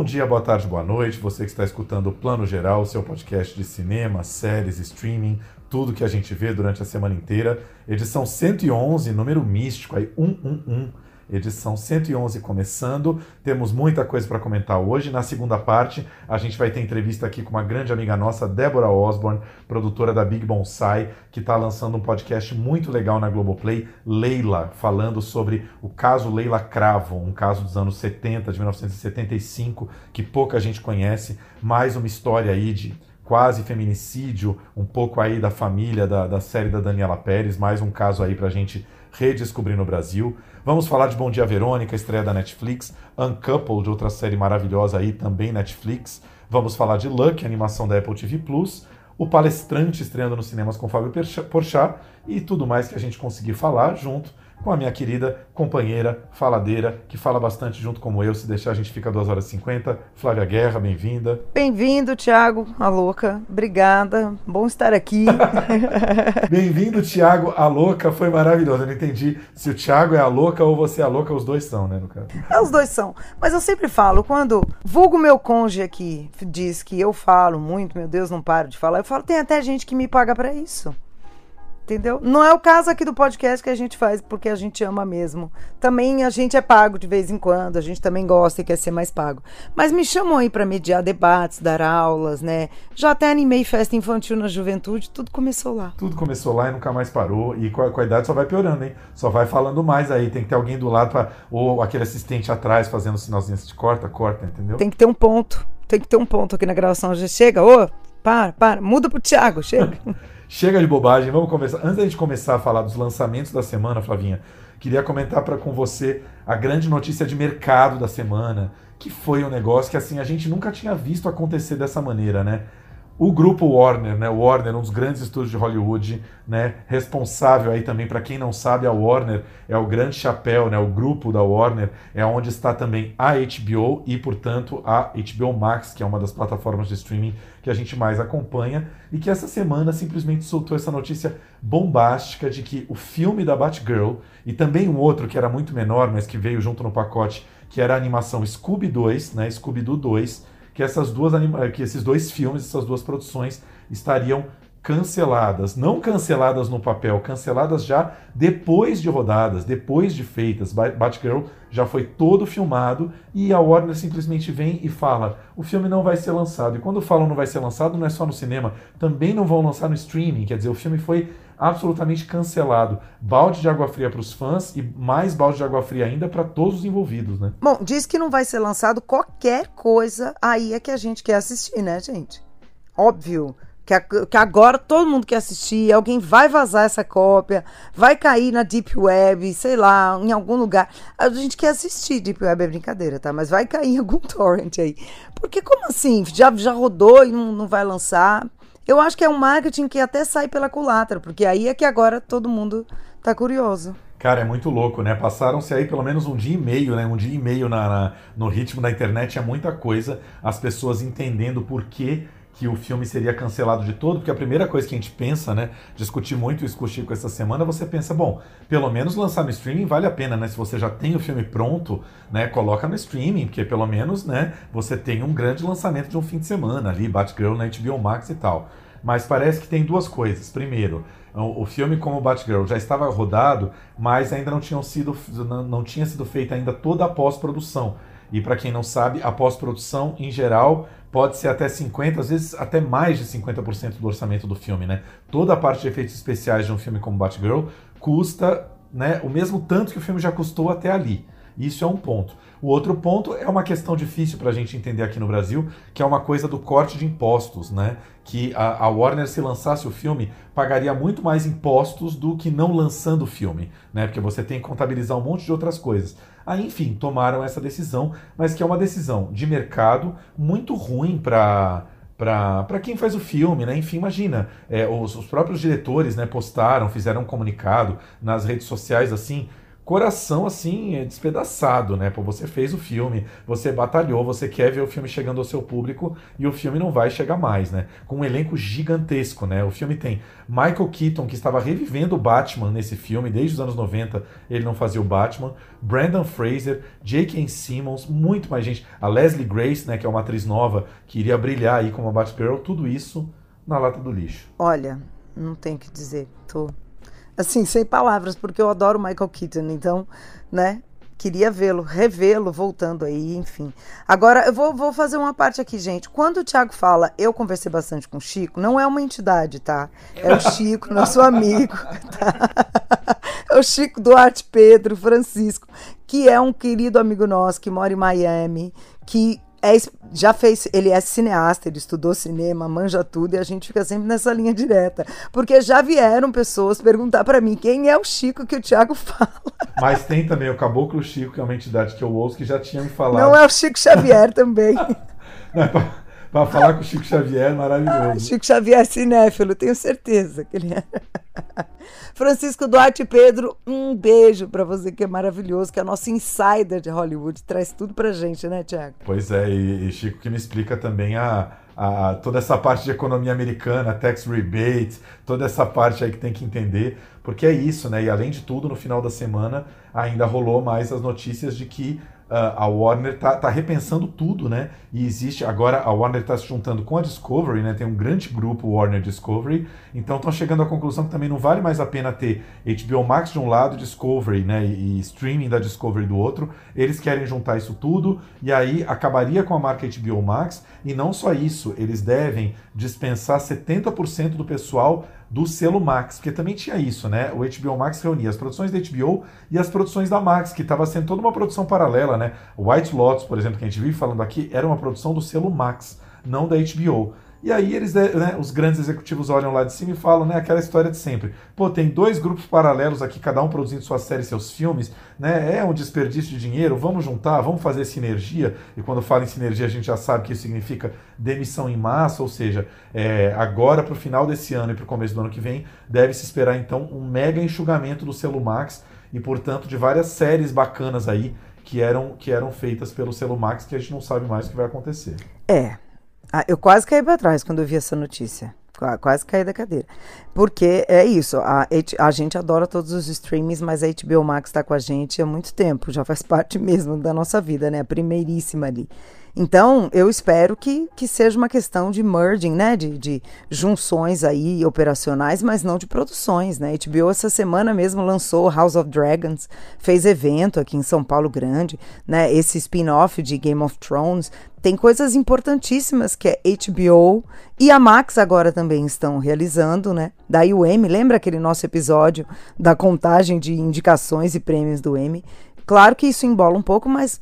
Bom dia, boa tarde, boa noite. Você que está escutando o Plano Geral, seu podcast de cinema, séries, streaming, tudo que a gente vê durante a semana inteira. Edição 111, número místico aí, 111 edição 111 começando. Temos muita coisa para comentar hoje. Na segunda parte, a gente vai ter entrevista aqui com uma grande amiga nossa, Débora Osborne, produtora da Big Bonsai, que está lançando um podcast muito legal na Globoplay, Leila, falando sobre o caso Leila Cravo, um caso dos anos 70, de 1975, que pouca gente conhece. Mais uma história aí de quase feminicídio, um pouco aí da família da, da série da Daniela Pérez, mais um caso aí para a gente redescobrir no Brasil. Vamos falar de Bom Dia Verônica, estreia da Netflix, Uncoupled, outra série maravilhosa aí, também Netflix. Vamos falar de Luck, animação da Apple TV Plus, o Palestrante estreando nos cinemas com Fábio Porchat e tudo mais que a gente conseguir falar junto com a minha querida companheira faladeira, que fala bastante junto como eu. Se deixar, a gente fica 2 horas e 50. Flávia Guerra, bem-vinda. Bem-vindo, Tiago, a louca. Obrigada. Bom estar aqui. bem-vindo, Tiago, a louca. Foi maravilhoso. Eu não entendi se o Tiago é a louca ou você é a louca. Os dois são, né, no caso? É, os dois são. Mas eu sempre falo, quando vulgo meu conge aqui diz que eu falo muito, meu Deus, não paro de falar, eu falo, tem até gente que me paga para isso entendeu? Não é o caso aqui do podcast que a gente faz porque a gente ama mesmo. Também a gente é pago de vez em quando, a gente também gosta e quer ser mais pago. Mas me chamou aí para mediar debates, dar aulas, né? Já até animei festa infantil na juventude, tudo começou lá. Tudo começou lá e nunca mais parou. E com a, com a idade só vai piorando, hein? Só vai falando mais aí. Tem que ter alguém do lado pra, ou aquele assistente atrás fazendo sinalzinho de corta, corta, entendeu? Tem que ter um ponto. Tem que ter um ponto aqui na gravação. Já chega, ô, para, para, muda pro Thiago, chega. Chega de bobagem, vamos começar. Antes da gente começar a falar dos lançamentos da semana, Flavinha, queria comentar para com você a grande notícia de mercado da semana, que foi um negócio que assim a gente nunca tinha visto acontecer dessa maneira, né? O grupo Warner, né? Warner, um dos grandes estúdios de Hollywood, né? Responsável aí também, para quem não sabe, a Warner é o grande chapéu, né? O grupo da Warner é onde está também a HBO e, portanto, a HBO Max, que é uma das plataformas de streaming que a gente mais acompanha, e que essa semana simplesmente soltou essa notícia bombástica de que o filme da Batgirl e também um outro que era muito menor, mas que veio junto no pacote, que era a animação Scooby 2, né? Scooby-Doo 2 que essas duas que esses dois filmes, essas duas produções estariam canceladas, não canceladas no papel, canceladas já depois de rodadas, depois de feitas. Batgirl já foi todo filmado e a Warner simplesmente vem e fala: o filme não vai ser lançado. E quando falam não vai ser lançado, não é só no cinema, também não vão lançar no streaming. Quer dizer, o filme foi absolutamente cancelado. Balde de água fria para os fãs e mais balde de água fria ainda para todos os envolvidos, né? Bom, diz que não vai ser lançado qualquer coisa, aí é que a gente quer assistir, né, gente? Óbvio. Que, que agora todo mundo quer assistir, alguém vai vazar essa cópia, vai cair na Deep Web, sei lá, em algum lugar. A gente quer assistir Deep Web, é brincadeira, tá? Mas vai cair em algum torrent aí. Porque como assim? Já, já rodou e não, não vai lançar? Eu acho que é um marketing que até sai pela culatra, porque aí é que agora todo mundo tá curioso. Cara, é muito louco, né? Passaram-se aí pelo menos um dia e meio, né? Um dia e meio na, na, no ritmo da internet, é muita coisa, as pessoas entendendo por que que o filme seria cancelado de todo, porque a primeira coisa que a gente pensa, né, discutir muito isso com o Chico essa semana, você pensa, bom, pelo menos lançar no streaming vale a pena, né? Se você já tem o filme pronto, né, coloca no streaming, porque pelo menos, né, você tem um grande lançamento de um fim de semana ali, Batgirl na HBO Max e tal. Mas parece que tem duas coisas. Primeiro, o filme como Batgirl já estava rodado, mas ainda não, tinham sido, não tinha sido feita ainda toda a pós-produção. E para quem não sabe, a pós-produção, em geral, pode ser até 50%, às vezes até mais de 50% do orçamento do filme, né? Toda a parte de efeitos especiais de um filme como Batgirl custa né, o mesmo tanto que o filme já custou até ali. Isso é um ponto. O outro ponto é uma questão difícil para a gente entender aqui no Brasil, que é uma coisa do corte de impostos, né? Que a, a, Warner, se lançasse o filme, pagaria muito mais impostos do que não lançando o filme, né? Porque você tem que contabilizar um monte de outras coisas. Aí, enfim, tomaram essa decisão, mas que é uma decisão de mercado muito ruim para para quem faz o filme, né? Enfim, imagina, é, os, os, próprios diretores né, postaram, fizeram um comunicado nas redes sociais assim, coração assim é despedaçado, né? Pô, você fez o filme, você batalhou, você quer ver o filme chegando ao seu público e o filme não vai chegar mais, né? Com um elenco gigantesco, né? O filme tem Michael Keaton, que estava revivendo o Batman nesse filme, desde os anos 90 ele não fazia o Batman, Brandon Fraser, J.K. Simmons, muito mais gente, a Leslie Grace, né, que é uma atriz nova, que iria brilhar aí como a Batgirl, tudo isso na lata do lixo. Olha, não tem o que dizer, tô assim, sem palavras, porque eu adoro Michael Keaton, então, né? Queria vê-lo, revê-lo, voltando aí, enfim. Agora, eu vou, vou fazer uma parte aqui, gente. Quando o Thiago fala, eu conversei bastante com o Chico, não é uma entidade, tá? É o Chico, nosso amigo, tá? É o Chico Duarte Pedro Francisco, que é um querido amigo nosso, que mora em Miami, que é, já fez, ele é cineasta, ele estudou cinema, manja tudo e a gente fica sempre nessa linha direta, porque já vieram pessoas perguntar para mim quem é o Chico que o Thiago fala. Mas tem também o Caboclo Chico, que é uma entidade que eu ouço que já tinha me falado. Não é o Chico Xavier também. Não, é pra, pra, falar com o Chico Xavier, maravilhoso. Ah, Chico Xavier é cinéfilo, tenho certeza que ele é. Francisco Duarte Pedro, um beijo para você que é maravilhoso, que é nosso insider de Hollywood, traz tudo pra gente, né, Tiago? Pois é, e, e, Chico que me explica também a, a, toda essa parte de economia americana, tax rebates, toda essa parte aí que tem que entender, porque é isso, né? E além de tudo, no final da semana ainda rolou mais as notícias de que a Warner tá, tá, repensando tudo, né? E existe agora a Warner está se juntando com a Discovery, né? Tem um grande grupo Warner Discovery, então estão chegando à conclusão que também não vale mais a pena ter HBO Max de um lado, Discovery, né? E, e streaming da Discovery do outro. Eles querem juntar isso tudo e aí acabaria com a marca HBO Max. E não só isso, eles devem dispensar 70% do pessoal do selo Max, porque também tinha isso, né? O HBO Max reunia as produções da HBO e as produções da Max, que estava sendo toda uma produção paralela, né? White Lotus, por exemplo, que a gente vive falando aqui, era uma produção do selo Max, não da HBO. E aí eles, né, né, os grandes executivos olham lá de cima e falam, né, aquela história de sempre. Pô, tem dois grupos paralelos aqui, cada um produzindo suas séries, seus filmes, né? É um desperdício de dinheiro, vamos juntar, vamos fazer sinergia. E quando fala em sinergia, a gente já sabe que isso significa demissão em massa, ou seja, é, agora para o final desse ano e para o começo do ano que vem, deve-se esperar então um mega enxugamento do selo Max e, portanto, de várias séries bacanas aí que eram, que eram feitas pelo selo Max que a gente não sabe mais o que vai acontecer. É, ah, eu quase caí para trás quando eu vi essa notícia. Quase caí da cadeira. Porque é isso, a, a gente adora todos os streamings, mas a HBO Max está com a gente há muito tempo, já faz parte mesmo da nossa vida, né? A primeiríssima ali. Então, eu espero que, que seja uma questão de merging, né? De, de junções aí operacionais, mas não de produções, né? HBO essa semana mesmo lançou House of Dragons, fez evento aqui em São Paulo Grande, né? Esse spin-off de Game of Thrones. Tem coisas importantíssimas que é HBO e a Max agora também estão realizando, né? Daí o M, lembra aquele nosso episódio da contagem de indicações e prêmios do M? Claro que isso embola um pouco, mas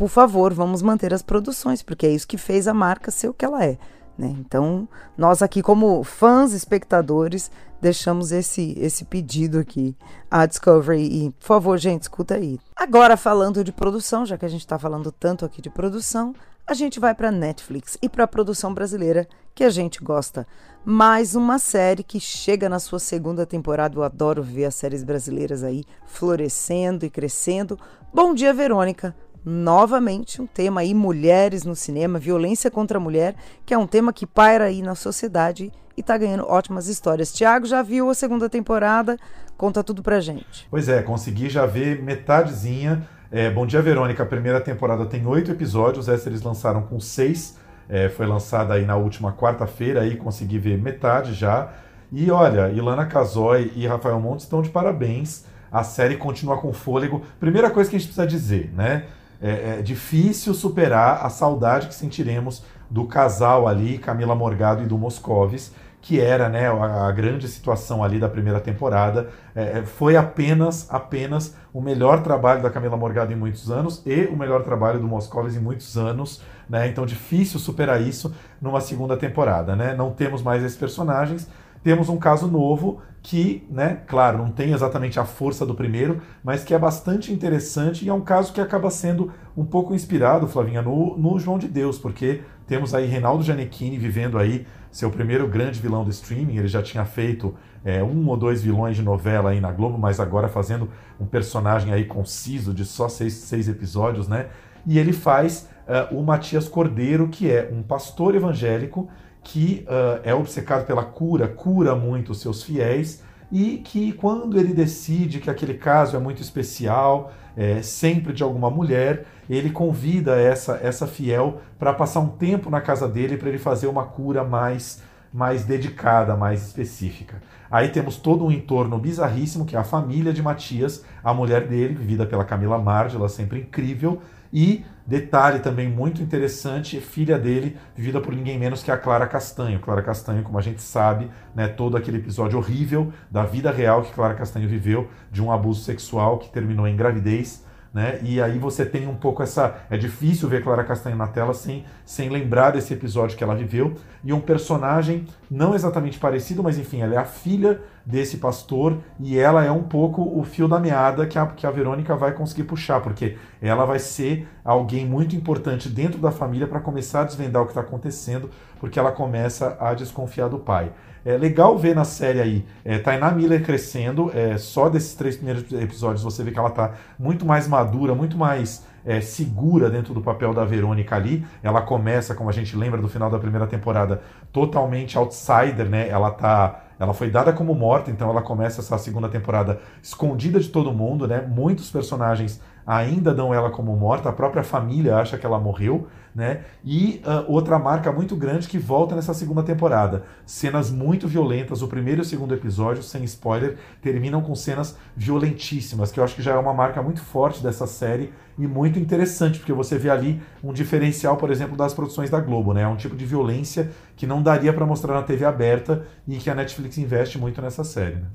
por favor, vamos manter as produções, porque é isso que fez a marca ser o que ela é. Né? Então, nós aqui, como fãs, espectadores, deixamos esse, esse pedido aqui à Discovery. E, por favor, gente, escuta aí. Agora, falando de produção, já que a gente está falando tanto aqui de produção, a gente vai para Netflix e para a produção brasileira que a gente gosta. Mais uma série que chega na sua segunda temporada. Eu adoro ver as séries brasileiras aí florescendo e crescendo. Bom dia, Verônica novamente um tema aí mulheres no cinema, violência contra a mulher, que é um tema que paira aí na sociedade e tá ganhando ótimas histórias. Tiago já viu a segunda temporada, conta tudo pra gente. Pois é, consegui já ver metadezinha. É, Bom Dia Verônica, a primeira temporada tem oito episódios, essa eles lançaram com seis, é, foi lançada aí na última quarta-feira, aí consegui ver metade já. E olha, Ilana Casoy e Rafael Montes estão de parabéns. A série continua com fôlego. Primeira coisa que a gente precisa dizer, né? É, é difícil superar a saudade que sentiremos do casal ali, Camila Morgado e do Moscovis, que era né, a, a grande situação ali da primeira temporada. É, é, foi apenas, apenas o melhor trabalho da Camila Morgado em muitos anos e o melhor trabalho do Moscovis em muitos anos. Né? Então, difícil superar isso numa segunda temporada. Né? Não temos mais esses personagens. Temos um caso novo que, né, claro, não tem exatamente a força do primeiro, mas que é bastante interessante e é um caso que acaba sendo um pouco inspirado, Flavinha, no, no João de Deus, porque temos aí Reinaldo Gianecchini vivendo aí seu primeiro grande vilão do streaming, ele já tinha feito é, um ou dois vilões de novela aí na Globo, mas agora fazendo um personagem aí conciso de só seis, seis episódios, né? E ele faz uh, o Matias Cordeiro, que é um pastor evangélico que uh, é obcecado pela cura, cura muito os seus fiéis, e que quando ele decide que aquele caso é muito especial, é, sempre de alguma mulher, ele convida essa, essa fiel para passar um tempo na casa dele para ele fazer uma cura mais, mais dedicada, mais específica. Aí temos todo um entorno bizarríssimo, que é a família de Matias, a mulher dele, vivida pela Camila Margela, sempre incrível, e Detalhe também muito interessante, filha dele, vivida por ninguém menos que a Clara Castanho. Clara Castanho, como a gente sabe, né, todo aquele episódio horrível da vida real que Clara Castanho viveu, de um abuso sexual que terminou em gravidez. Né? E aí você tem um pouco essa. É difícil ver Clara Castanho na tela sem, sem lembrar desse episódio que ela viveu. E um personagem não exatamente parecido, mas enfim, ela é a filha desse pastor e ela é um pouco o fio da meada que a, que a Verônica vai conseguir puxar, porque ela vai ser alguém muito importante dentro da família para começar a desvendar o que está acontecendo, porque ela começa a desconfiar do pai. É legal ver na série aí é, Tainá Miller crescendo, é, só desses três primeiros episódios você vê que ela está muito mais madura, muito mais é, segura dentro do papel da Verônica ali. Ela começa, como a gente lembra do final da primeira temporada, totalmente outsider, né? Ela tá. Ela foi dada como morta, então ela começa essa segunda temporada escondida de todo mundo, né? Muitos personagens ainda dão ela como morta, a própria família acha que ela morreu, né? E uh, outra marca muito grande que volta nessa segunda temporada. Cenas muito violentas, o primeiro e o segundo episódio, sem spoiler, terminam com cenas violentíssimas, que eu acho que já é uma marca muito forte dessa série e muito interessante, porque você vê ali um diferencial, por exemplo, das produções da Globo, né? É um tipo de violência que não daria para mostrar na TV aberta e que a Netflix investe muito nessa série. Né?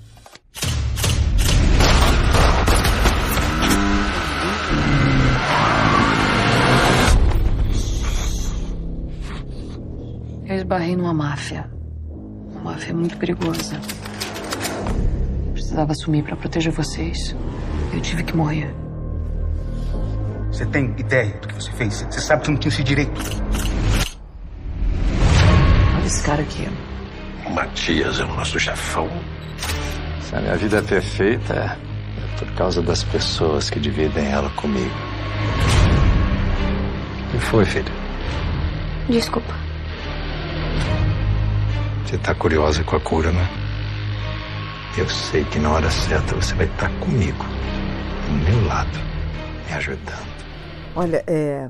Esbarrei numa máfia. Uma máfia muito perigosa. precisava assumir para proteger vocês. Eu tive que morrer. Você tem ideia do que você fez? Você sabe que não tinha esse direito. Olha esse cara aqui. O Matias é o nosso chefão. Se a minha vida é perfeita, é por causa das pessoas que dividem ela comigo. O que foi, filho? Desculpa. Você tá curiosa com a cura, né? Eu sei que na hora certa você vai estar comigo, do meu lado, me ajudando. Olha, é,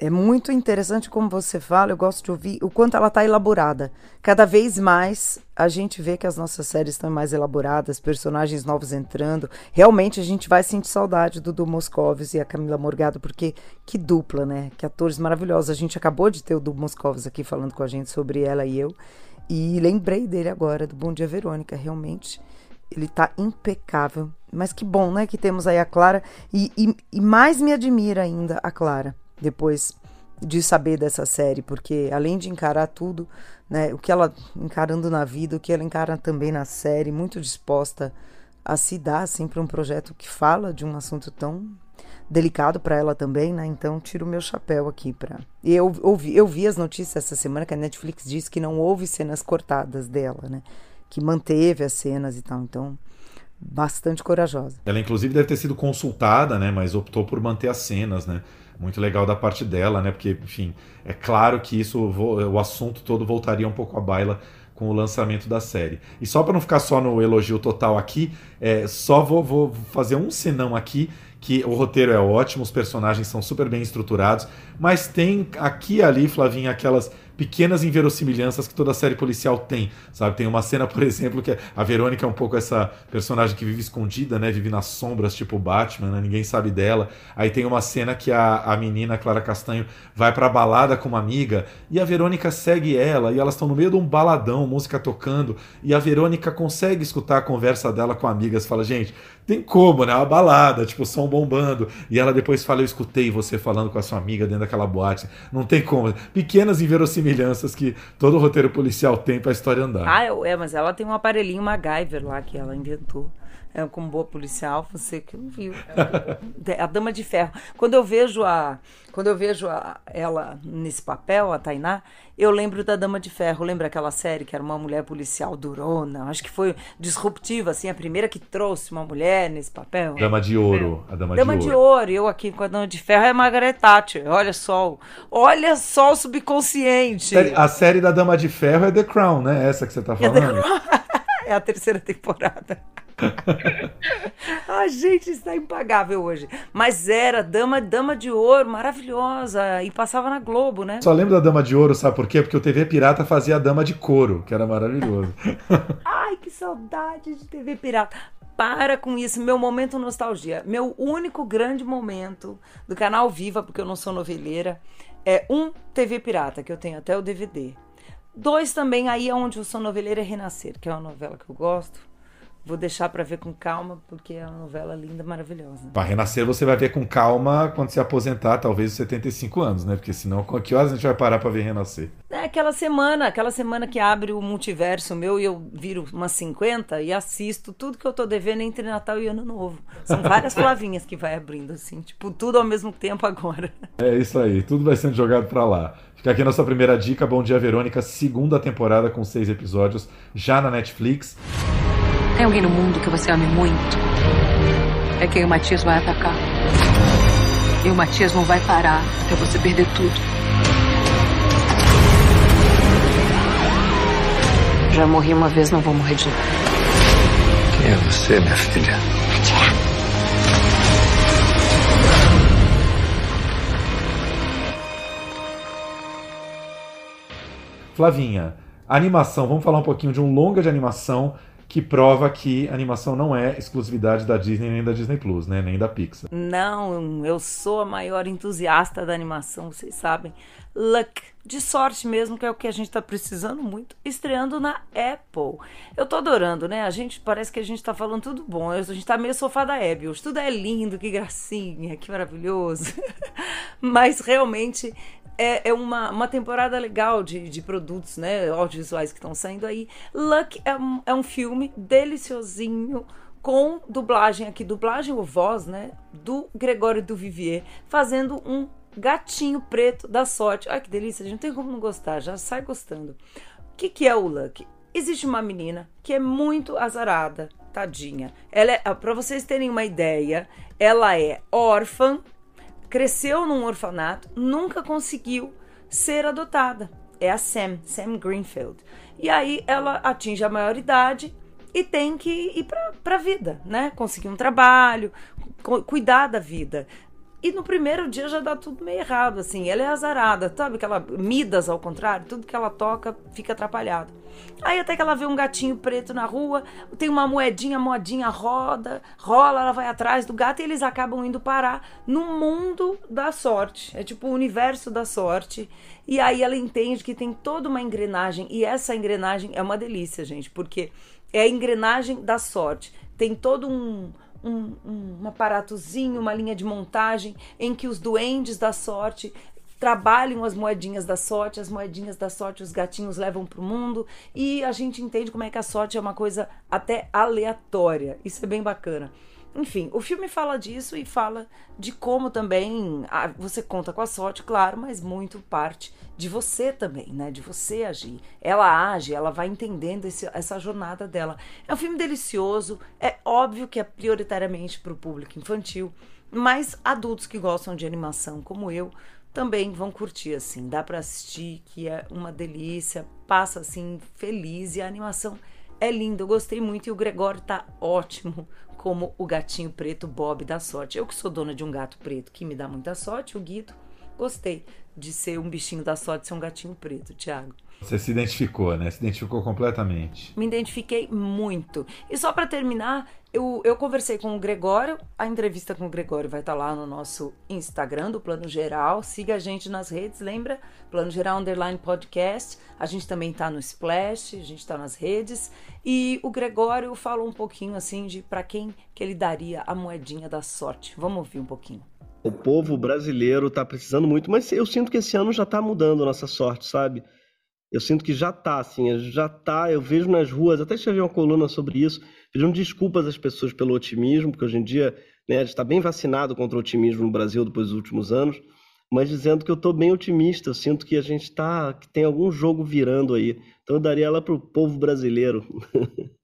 é muito interessante como você fala, eu gosto de ouvir o quanto ela está elaborada. Cada vez mais a gente vê que as nossas séries estão mais elaboradas, personagens novos entrando. Realmente a gente vai sentir saudade do Du Moscovis e a Camila Morgado, porque que dupla, né? Que atores maravilhosos. A gente acabou de ter o Du Moscovis aqui falando com a gente sobre ela e eu. E lembrei dele agora, do Bom Dia Verônica, realmente. Ele tá impecável. Mas que bom, né? Que temos aí a Clara. E, e, e mais me admira ainda a Clara, depois de saber dessa série, porque além de encarar tudo, né, o que ela encarando na vida, o que ela encara também na série, muito disposta a se dar assim para um projeto que fala de um assunto tão delicado para ela também, né? Então tiro o meu chapéu aqui para. Eu ouvi, eu vi as notícias essa semana que a Netflix disse que não houve cenas cortadas dela, né? Que manteve as cenas e tal. Então bastante corajosa. Ela inclusive deve ter sido consultada, né? Mas optou por manter as cenas, né? Muito legal da parte dela, né? Porque, enfim, é claro que isso, o assunto todo voltaria um pouco à baila com o lançamento da série. E só para não ficar só no elogio total aqui, é, só vou, vou fazer um senão aqui que o roteiro é ótimo, os personagens são super bem estruturados, mas tem aqui e ali, Flavinha, aquelas pequenas inverossimilhanças que toda série policial tem, sabe? Tem uma cena, por exemplo, que a Verônica é um pouco essa personagem que vive escondida, né? Vive nas sombras, tipo Batman, né? Ninguém sabe dela. Aí tem uma cena que a, a menina, Clara Castanho, vai pra balada com uma amiga e a Verônica segue ela e elas estão no meio de um baladão, música tocando, e a Verônica consegue escutar a conversa dela com amigas, fala, gente, tem como, né? Uma balada, tipo, som bombando. E ela depois fala, eu escutei você falando com a sua amiga dentro daquela boate. Não tem como. Pequenas inverossimilanças semelhanças que todo roteiro policial tem pra história andar. Ah, é, mas ela tem um aparelhinho MacGyver lá que ela inventou. É, como boa policial, você que não viu. É a Dama de Ferro. Quando eu vejo a, quando eu vejo a, ela nesse papel, a Tainá, eu lembro da Dama de Ferro. Lembra aquela série que era uma mulher policial durona? Acho que foi disruptiva, assim, a primeira que trouxe uma mulher nesse papel. Dama de Ouro. A Dama, Dama de, de Ouro. Eu aqui com a Dama de Ferro é Margaret Thatcher. Olha só. Olha só o subconsciente. A série da Dama de Ferro é The Crown, né? Essa que você tá É falando. É a terceira temporada. Ai, gente, isso tá impagável hoje. Mas era Dama, Dama de Ouro, maravilhosa. E passava na Globo, né? Só lembro da Dama de Ouro, sabe por quê? Porque o TV Pirata fazia a Dama de Couro, que era maravilhoso. Ai, que saudade de TV Pirata. Para com isso, meu momento nostalgia. Meu único grande momento do canal Viva, porque eu não sou noveleira, é um TV Pirata, que eu tenho até o DVD. Dois também, aí é onde eu sou noveleira é Renascer, que é uma novela que eu gosto. Vou deixar pra ver com calma, porque é uma novela linda, maravilhosa. Pra renascer você vai ver com calma quando se aposentar, talvez os 75 anos, né? Porque senão, com que horas a gente vai parar pra ver renascer? É aquela semana, aquela semana que abre o multiverso meu e eu viro umas 50 e assisto tudo que eu tô devendo entre Natal e Ano Novo. São várias Flavinhas que vai abrindo, assim, tipo, tudo ao mesmo tempo agora. É isso aí, tudo vai sendo jogado pra lá. Fica aqui a nossa primeira dica, Bom Dia Verônica, segunda temporada com seis episódios, já na Netflix. Tem alguém no mundo que você ame muito? É quem o Matias vai atacar. E o Matias não vai parar até você perder tudo. Já morri uma vez, não vou morrer de novo. Quem é você, minha filha? Flavinha, animação, vamos falar um pouquinho de um longa de animação que prova que animação não é exclusividade da Disney nem da Disney Plus, né? Nem da Pixar. Não, eu sou a maior entusiasta da animação, vocês sabem. Luck, de sorte mesmo, que é o que a gente tá precisando muito, estreando na Apple. Eu tô adorando, né? A gente parece que a gente tá falando tudo bom. A gente tá meio sofá da Abby hoje. Tudo é lindo, que gracinha, que maravilhoso. Mas realmente é, é uma, uma temporada legal de, de produtos, né? Audiovisuais que estão saindo aí. Luck é um, é um filme deliciosinho com dublagem aqui, dublagem ou voz, né? Do Gregório do Vivier, fazendo um gatinho preto da sorte. Ai, que delícia, a gente não tem como não gostar, já sai gostando. O que, que é o Luck? Existe uma menina que é muito azarada, tadinha. Ela é, para vocês terem uma ideia, ela é órfã, cresceu num orfanato, nunca conseguiu ser adotada. É a Sam, Sam Greenfield. E aí ela atinge a maioridade e tem que ir pra, pra vida, né? Conseguir um trabalho, cu- cuidar da vida. E no primeiro dia já dá tudo meio errado, assim. Ela é azarada, sabe? Aquela Midas ao contrário, tudo que ela toca fica atrapalhado. Aí até que ela vê um gatinho preto na rua, tem uma moedinha, a moedinha roda, rola, ela vai atrás do gato e eles acabam indo parar no mundo da sorte. É tipo o universo da sorte. E aí ela entende que tem toda uma engrenagem. E essa engrenagem é uma delícia, gente, porque é a engrenagem da sorte. Tem todo um, um, um aparatozinho, uma linha de montagem em que os duendes da sorte trabalham as moedinhas da sorte, as moedinhas da sorte os gatinhos levam para o mundo e a gente entende como é que a sorte é uma coisa até aleatória. Isso é bem bacana. Enfim, o filme fala disso e fala de como também ah, você conta com a sorte, claro, mas muito parte de você também, né? De você agir. Ela age, ela vai entendendo esse- essa jornada dela. É um filme delicioso, é óbvio que é prioritariamente para o público infantil, mas adultos que gostam de animação, como eu, também vão curtir assim. Dá para assistir, que é uma delícia, passa assim feliz e a animação é linda. Eu gostei muito e o Gregório tá ótimo como o gatinho preto Bob da sorte. Eu que sou dona de um gato preto que me dá muita sorte, o Guido, gostei de ser um bichinho da sorte, ser um gatinho preto, Thiago. Você se identificou, né? Se identificou completamente. Me identifiquei muito. E só para terminar, eu, eu conversei com o Gregório. A entrevista com o Gregório vai estar lá no nosso Instagram do Plano Geral. Siga a gente nas redes, lembra? Plano Geral Underline Podcast. A gente também tá no Splash, a gente tá nas redes. E o Gregório falou um pouquinho assim de para quem que ele daria a moedinha da sorte. Vamos ouvir um pouquinho. O povo brasileiro tá precisando muito, mas eu sinto que esse ano já tá mudando a nossa sorte, sabe? Eu sinto que já tá, assim, já tá. Eu vejo nas ruas, até escrevi uma coluna sobre isso, pedindo desculpas às pessoas pelo otimismo, porque hoje em dia né, a gente está bem vacinado contra o otimismo no Brasil depois dos últimos anos, mas dizendo que eu estou bem otimista. Eu sinto que a gente tá, que tem algum jogo virando aí. Então eu daria ela para o povo brasileiro.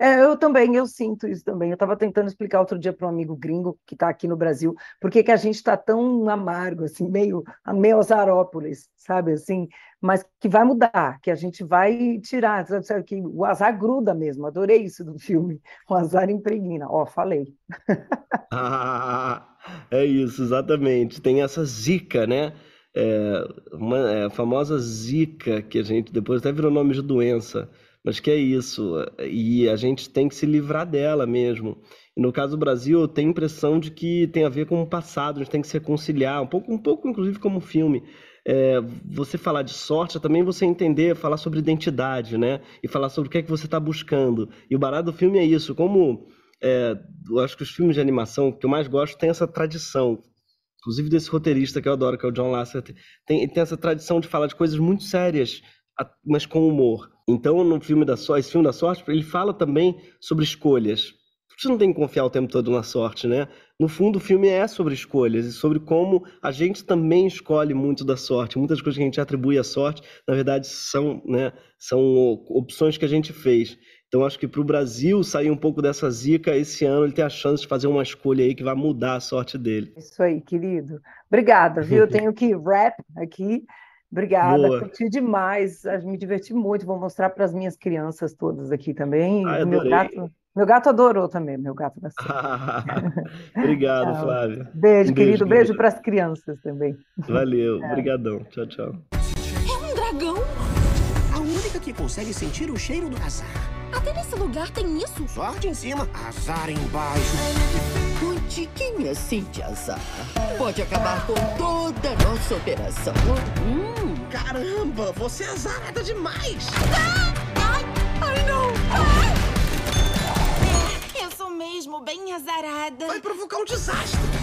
É, eu também, eu sinto isso também. Eu estava tentando explicar outro dia para um amigo gringo que está aqui no Brasil, por que a gente está tão amargo, assim, meio, meio azarópolis, sabe, assim, mas que vai mudar, que a gente vai tirar, sabe, que o azar gruda mesmo, adorei isso do filme, o azar impregna, ó, falei. ah, é isso, exatamente, tem essa zica, né, é, uma é, famosa zica, que a gente depois até virou nome de doença, mas que é isso, e a gente tem que se livrar dela mesmo. No caso do Brasil, eu tenho a impressão de que tem a ver com o passado, a gente tem que se reconciliar, um pouco, um pouco inclusive como filme. É, você falar de sorte é também você entender, falar sobre identidade, né? E falar sobre o que é que você está buscando. E o barato do filme é isso, como é, eu acho que os filmes de animação que eu mais gosto tem essa tradição, inclusive desse roteirista que eu adoro, que é o John Lasseter, tem, tem essa tradição de falar de coisas muito sérias, mas com humor. Então, no filme da sorte, esse filme da sorte, ele fala também sobre escolhas. Você não tem que confiar o tempo todo na sorte, né? No fundo, o filme é sobre escolhas e sobre como a gente também escolhe muito da sorte. Muitas coisas que a gente atribui à sorte, na verdade, são, né, são opções que a gente fez. Então, acho que para o Brasil sair um pouco dessa zica, esse ano ele tem a chance de fazer uma escolha aí que vai mudar a sorte dele. Isso aí, querido. Obrigada, viu? Eu tenho que rap aqui. Obrigada, Boa. curti demais, me diverti muito. Vou mostrar para as minhas crianças todas aqui também. Ai, meu gato, meu gato adorou também, meu gato da Obrigado, Flávio. Beijo, um querido. Beijo para as crianças também. Valeu, obrigadão. Tchau, tchau. É um dragão? A única que consegue sentir o cheiro do azar. Até nesse lugar tem isso? Sorte em cima, azar embaixo. Um assim de azar pode acabar com toda a nossa operação. Hum, caramba, você é azarada demais. Ah! Ai, ai não. Ai! É, eu sou mesmo bem azarada. Vai provocar um desastre.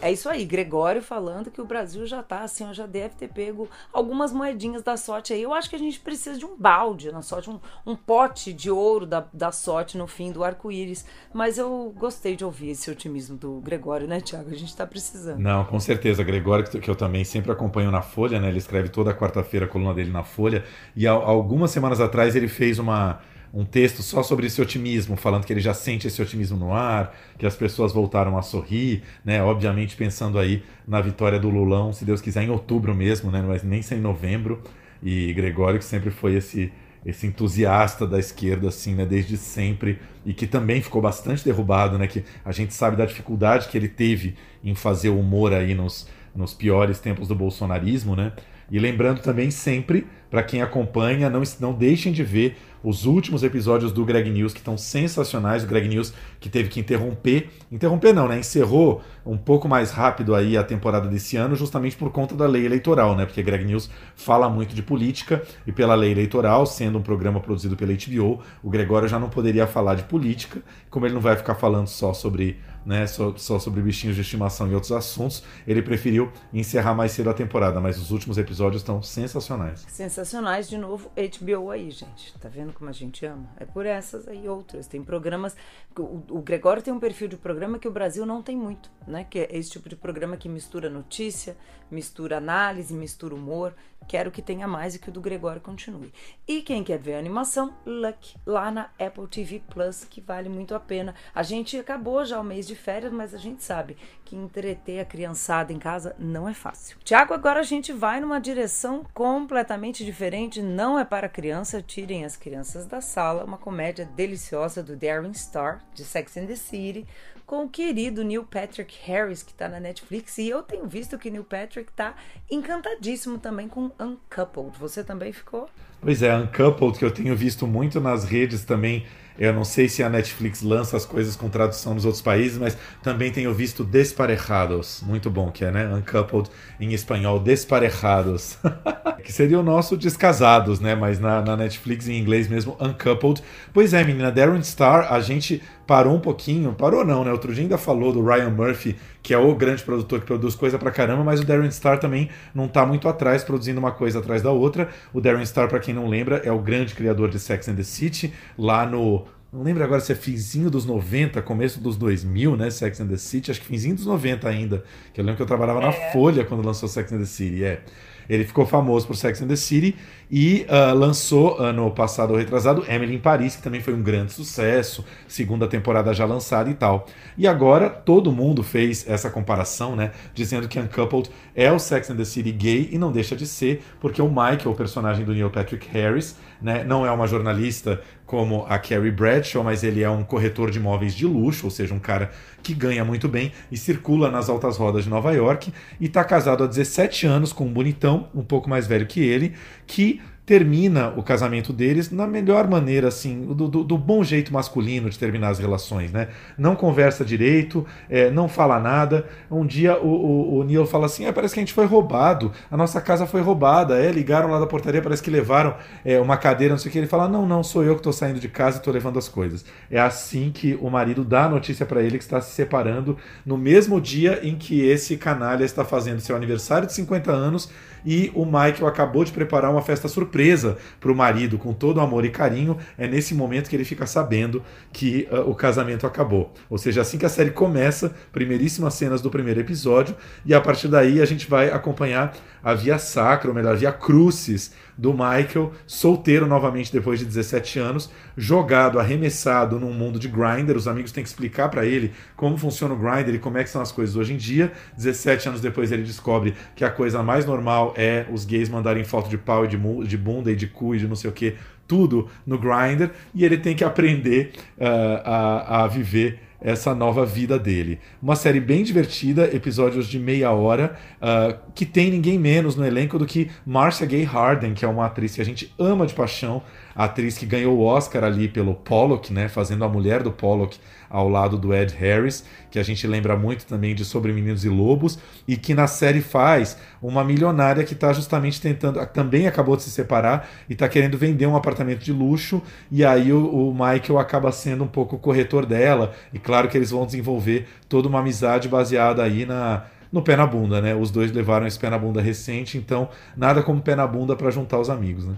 É isso aí, Gregório falando que o Brasil já tá assim, já deve ter pego algumas moedinhas da sorte aí. Eu acho que a gente precisa de um balde na sorte, um, um pote de ouro da, da sorte no fim do arco-íris. Mas eu gostei de ouvir esse otimismo do Gregório, né, Tiago? A gente tá precisando. Não, com certeza. Gregório, que eu também sempre acompanho na Folha, né? Ele escreve toda quarta-feira a coluna dele na Folha. E algumas semanas atrás ele fez uma um texto só sobre esse otimismo, falando que ele já sente esse otimismo no ar, que as pessoas voltaram a sorrir, né? Obviamente pensando aí na vitória do Lulão, se Deus quiser, em outubro mesmo, né? Mas nem sem novembro. E Gregório, que sempre foi esse esse entusiasta da esquerda, assim, né, desde sempre, e que também ficou bastante derrubado, né, que a gente sabe da dificuldade que ele teve em fazer humor aí nos, nos piores tempos do bolsonarismo, né, e lembrando também sempre, para quem acompanha, não, não deixem de ver os últimos episódios do Greg News, que estão sensacionais. O Greg News que teve que interromper, interromper não, né? Encerrou um pouco mais rápido aí a temporada desse ano, justamente por conta da lei eleitoral, né? Porque Greg News fala muito de política e pela lei eleitoral, sendo um programa produzido pela HBO, o Gregório já não poderia falar de política, como ele não vai ficar falando só sobre né, só, só, sobre bichinhos de estimação e outros assuntos, ele preferiu encerrar mais cedo a temporada, mas os últimos episódios estão sensacionais. Sensacionais, de novo, HBO aí, gente. Tá vendo como a gente ama? É por essas aí outras. Tem programas. O, o Gregório tem um perfil de programa que o Brasil não tem muito, né? Que é esse tipo de programa que mistura notícia, mistura análise, mistura humor. Quero que tenha mais e que o do Gregório continue. E quem quer ver a animação, Luck, lá na Apple TV Plus, que vale muito a pena. A gente acabou já o mês de férias, mas a gente sabe que entreter a criançada em casa não é fácil. Tiago, agora a gente vai numa direção completamente diferente. Não é para criança, tirem as crianças da sala. Uma comédia deliciosa do Darren Star, de Sex and the City, com o querido Neil Patrick Harris, que está na Netflix. E eu tenho visto que Neil Patrick está encantadíssimo também com Uncoupled. Você também ficou? Pois é, Uncoupled, que eu tenho visto muito nas redes também. Eu não sei se a Netflix lança as coisas com tradução nos outros países, mas também tenho visto Desparejados. Muito bom que é, né? Uncoupled em espanhol, Desparejados. que seria o nosso Descasados, né? Mas na, na Netflix em inglês mesmo, Uncoupled. Pois é, menina, Darren Star, a gente parou um pouquinho, parou não, né? Outro dia ainda falou do Ryan Murphy, que é o grande produtor que produz coisa pra caramba, mas o Darren Star também não tá muito atrás, produzindo uma coisa atrás da outra. O Darren Star, para quem não lembra, é o grande criador de Sex and the City, lá no não lembro agora se é finzinho dos 90, começo dos 2000, né? Sex and the City, acho que finzinho dos 90 ainda. Que eu lembro que eu trabalhava na Folha quando lançou Sex and the City, é. Ele ficou famoso por Sex and the City e uh, lançou ano passado ou retrasado Emily em Paris, que também foi um grande sucesso, segunda temporada já lançada e tal. E agora todo mundo fez essa comparação, né, dizendo que Uncoupled é o Sex and the City gay e não deixa de ser, porque o Mike, o personagem do Neil Patrick Harris, né, não é uma jornalista como a Carrie Bradshaw, mas ele é um corretor de imóveis de luxo, ou seja, um cara que ganha muito bem e circula nas altas rodas de Nova York e está casado há 17 anos com um bonitão, um pouco mais velho que ele, que termina o casamento deles na melhor maneira, assim, do, do, do, bom jeito masculino de terminar as relações, né? Não conversa direito, é, não fala nada. Um dia o, o, o Neil fala assim: é, parece que a gente foi roubado, a nossa casa foi roubada. É, ligaram lá da portaria, parece que levaram é, uma cadeira, não sei o que. Ele fala: não, não, sou eu que estou saindo de casa e estou levando as coisas. É assim que o marido dá a notícia para ele que está se separando no mesmo dia em que esse canalha está fazendo seu aniversário de 50 anos e o Michael acabou de preparar uma festa surpresa para o marido, com todo amor e carinho. É nesse momento que ele fica sabendo que uh, o casamento acabou. Ou seja, assim que a série começa, primeiríssimas cenas do primeiro episódio, e a partir daí a gente vai acompanhar a via sacra, ou melhor, a via crucis do Michael, solteiro novamente depois de 17 anos, jogado, arremessado num mundo de grinder. Os amigos têm que explicar para ele como funciona o grinder e como é que são as coisas hoje em dia. 17 anos depois ele descobre que a coisa mais normal é os gays mandarem foto de pau e de, bunda e de cu e de não sei o que, tudo no grinder, e ele tem que aprender uh, a, a viver essa nova vida dele. Uma série bem divertida, episódios de meia hora, uh, que tem ninguém menos no elenco do que Marcia Gay Harden, que é uma atriz que a gente ama de paixão, atriz que ganhou o Oscar ali pelo Pollock, né, fazendo a mulher do Pollock ao lado do Ed Harris, que a gente lembra muito também de Sobre Meninos e Lobos, e que na série faz uma milionária que está justamente tentando, também acabou de se separar e está querendo vender um apartamento de luxo, e aí o, o Michael acaba sendo um pouco o corretor dela, e claro que eles vão desenvolver toda uma amizade baseada aí na no pé na bunda, né? Os dois levaram esse pé na bunda recente, então nada como pé na bunda para juntar os amigos, né?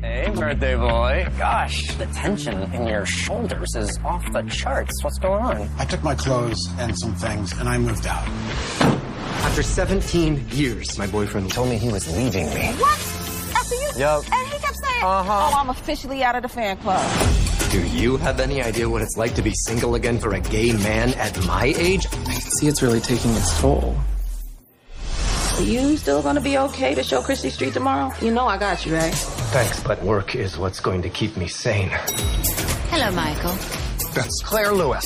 Hey, birthday boy. Gosh, the tension in your shoulders is off the charts. What's going on? I took my clothes and some things, and I moved out. After 17 years, my boyfriend told me he was leaving me. What? After you? Yep. And he kept saying, Uh-huh. oh, I'm officially out of the fan club. Do you have any idea what it's like to be single again for a gay man at my age? I can see it's really taking its toll. Are you still gonna be okay to show Christie Street tomorrow? You know I got you, right? Thanks, but work is what's going to keep me sane. Hello, Michael. That's Claire Lewis.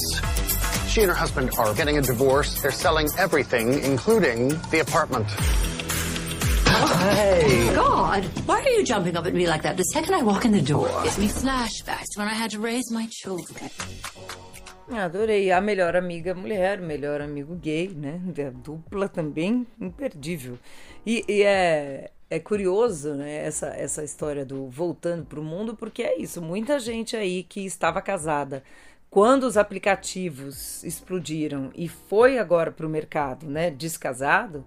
She and her husband are getting a divorce. They're selling everything, including the apartment. Hey! Oh, God, why are you jumping up at me like that the second I walk in the door? Gives me flashbacks when I had to raise my children. Ah, adorei. A melhor amiga mulher, o melhor amigo gay, né? A dupla também imperdível. E, e é, é curioso, né? Essa, essa história do voltando para o mundo, porque é isso. Muita gente aí que estava casada quando os aplicativos explodiram e foi agora para o mercado, né? Descasado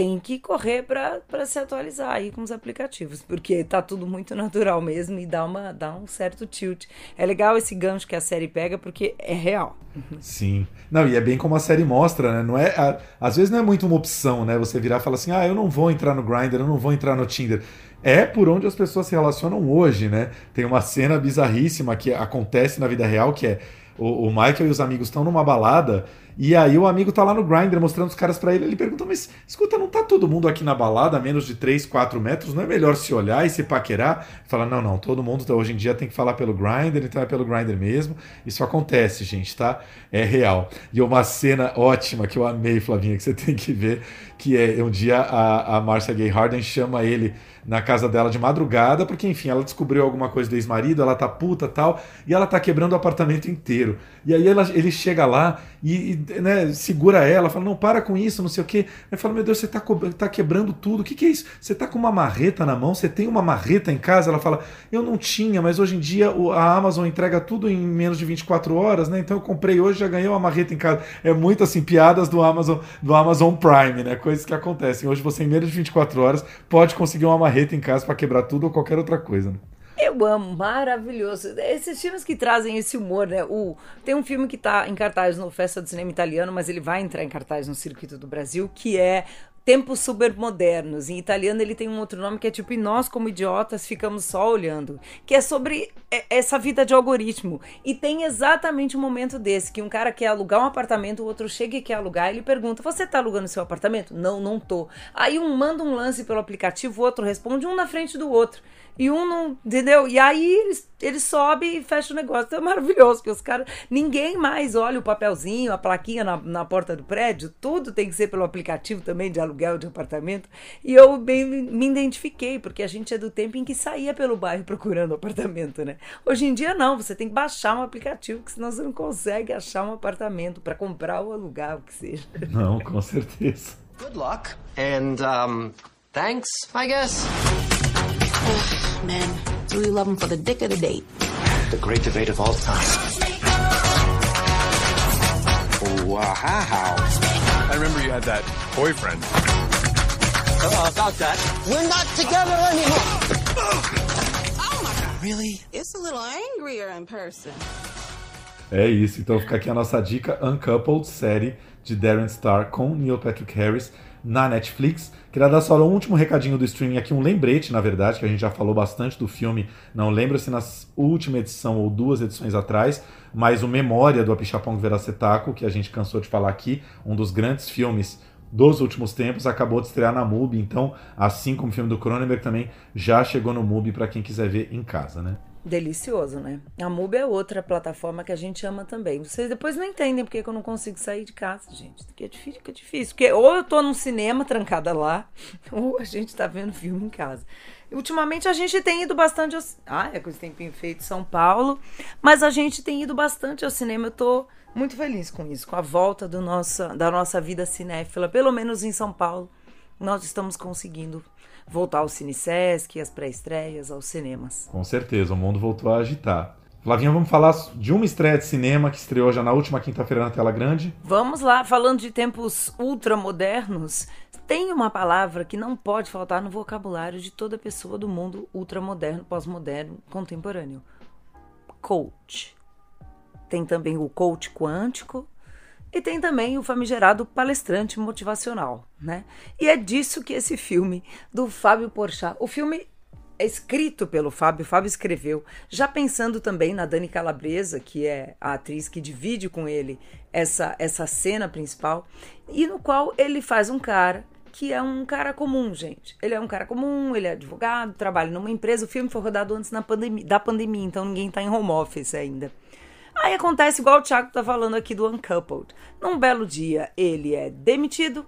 tem que correr para se atualizar aí com os aplicativos, porque tá tudo muito natural mesmo e dá, uma, dá um certo tilt. É legal esse gancho que a série pega porque é real. Sim. Não, e é bem como a série mostra, né? Não é, a, às vezes não é muito uma opção, né? Você virar e falar assim: ah, eu não vou entrar no Grindr, eu não vou entrar no Tinder. É por onde as pessoas se relacionam hoje, né? Tem uma cena bizarríssima que acontece na vida real que é o, o Michael e os amigos estão numa balada e aí o amigo tá lá no Grindr mostrando os caras para ele. Ele pergunta: Mas escuta, não tá todo mundo aqui na balada a menos de 3, 4 metros? Não é melhor se olhar e se paquerar? Fala: Não, não, todo mundo tá, hoje em dia tem que falar pelo Grindr, então é pelo Grindr mesmo. Isso acontece, gente, tá? É real. E uma cena ótima que eu amei, Flavinha, que você tem que ver, que é um dia a, a Marcia Gay Harden chama ele na casa dela de madrugada, porque enfim, ela descobriu alguma coisa do ex-marido, ela tá puta tal, e ela tá quebrando o apartamento inteiro. E aí ela, ele chega lá e, e né, segura ela, fala, não, para com isso, não sei o quê. Aí fala, meu Deus, você tá, tá quebrando tudo. O que, que é isso? Você tá com uma marreta na mão? Você tem uma marreta em casa? Ela fala, eu não tinha, mas hoje em dia a Amazon entrega tudo em menos de 24 horas, né? Então eu comprei hoje já ganhei uma marreta em casa. É muito assim, piadas do Amazon, do Amazon Prime, né? Coisas que acontecem. Hoje você, em menos de 24 horas, pode conseguir uma marreta em casa para quebrar tudo ou qualquer outra coisa. Né? Eu amo, maravilhoso. Esses filmes que trazem esse humor, né? O, tem um filme que tá em cartaz no Festa do Cinema Italiano, mas ele vai entrar em cartaz no Circuito do Brasil, que é Tempos Supermodernos. Em italiano ele tem um outro nome que é tipo E Nós Como Idiotas Ficamos Só Olhando, que é sobre é, essa vida de algoritmo. E tem exatamente um momento desse, que um cara quer alugar um apartamento, o outro chega e quer alugar, e ele pergunta, você tá alugando seu apartamento? Não, não tô. Aí um manda um lance pelo aplicativo, o outro responde, um na frente do outro. E um não, entendeu? E aí eles, ele sobe e fecha o negócio. Então é maravilhoso, que os caras. Ninguém mais olha o papelzinho, a plaquinha na, na porta do prédio, tudo tem que ser pelo aplicativo também de aluguel de apartamento. E eu bem me identifiquei, porque a gente é do tempo em que saía pelo bairro procurando apartamento, né? Hoje em dia não, você tem que baixar um aplicativo, que senão você não consegue achar um apartamento para comprar ou alugar, o que seja. Não, com certeza. Good luck. And, um, thanks, I guess. Man, do you love him for the dick of the date? The great debate of all time. Wow. I remember you had that boyfriend. Uh, about that. We're not together anymore. Oh my God. Really? It's a little angrier in person. É isso, então fica aqui a nossa dica Uncoupled, série de Darren Star com Neil Patrick Harris na Netflix. Queria dar só um último recadinho do streaming aqui, um lembrete, na verdade, que a gente já falou bastante do filme, não lembro se na última edição ou duas edições atrás, mas o Memória do Apichapong Veracetaco, que a gente cansou de falar aqui, um dos grandes filmes dos últimos tempos, acabou de estrear na MUBI, então, assim como o filme do Cronenberg também já chegou no MUBI para quem quiser ver em casa, né? Delicioso, né? A MUBI é outra plataforma que a gente ama também. Vocês depois não entendem porque que eu não consigo sair de casa, gente. Porque é difícil, fica difícil. Porque ou eu tô num cinema trancada lá, ou a gente tá vendo filme em casa. Ultimamente a gente tem ido bastante ao... Ah, é com esse tempinho feito São Paulo. Mas a gente tem ido bastante ao cinema. Eu tô muito feliz com isso, com a volta do nossa, da nossa vida cinéfila, pelo menos em São Paulo. Nós estamos conseguindo voltar ao Cine Sesc, às pré-estreias, aos cinemas. Com certeza, o mundo voltou a agitar. Flavinha, vamos falar de uma estreia de cinema que estreou já na última quinta-feira na tela grande. Vamos lá, falando de tempos ultramodernos, tem uma palavra que não pode faltar no vocabulário de toda pessoa do mundo ultramoderno, pós-moderno, contemporâneo. Coach. Tem também o coach quântico e tem também o famigerado palestrante motivacional, né? E é disso que esse filme do Fábio Porchat, o filme é escrito pelo Fábio, o Fábio escreveu, já pensando também na Dani Calabresa, que é a atriz que divide com ele essa, essa cena principal, e no qual ele faz um cara que é um cara comum, gente. Ele é um cara comum, ele é advogado, trabalha numa empresa. O filme foi rodado antes na pandemia, da pandemia, então ninguém tá em home office ainda. Aí acontece igual o Thiago tá falando aqui do Uncoupled. Num belo dia, ele é demitido,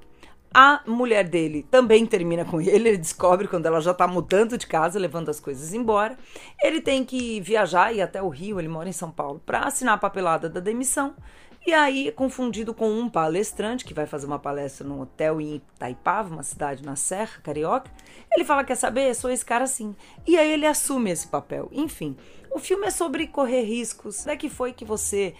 a mulher dele também termina com ele, ele descobre quando ela já tá mudando de casa, levando as coisas embora. Ele tem que viajar e até o Rio, ele mora em São Paulo, para assinar a papelada da demissão. E aí, confundido com um palestrante que vai fazer uma palestra num hotel em Itaipava, uma cidade na Serra Carioca, ele fala: Quer saber? Sou esse cara assim. E aí ele assume esse papel. Enfim, o filme é sobre correr riscos. Como é que foi que você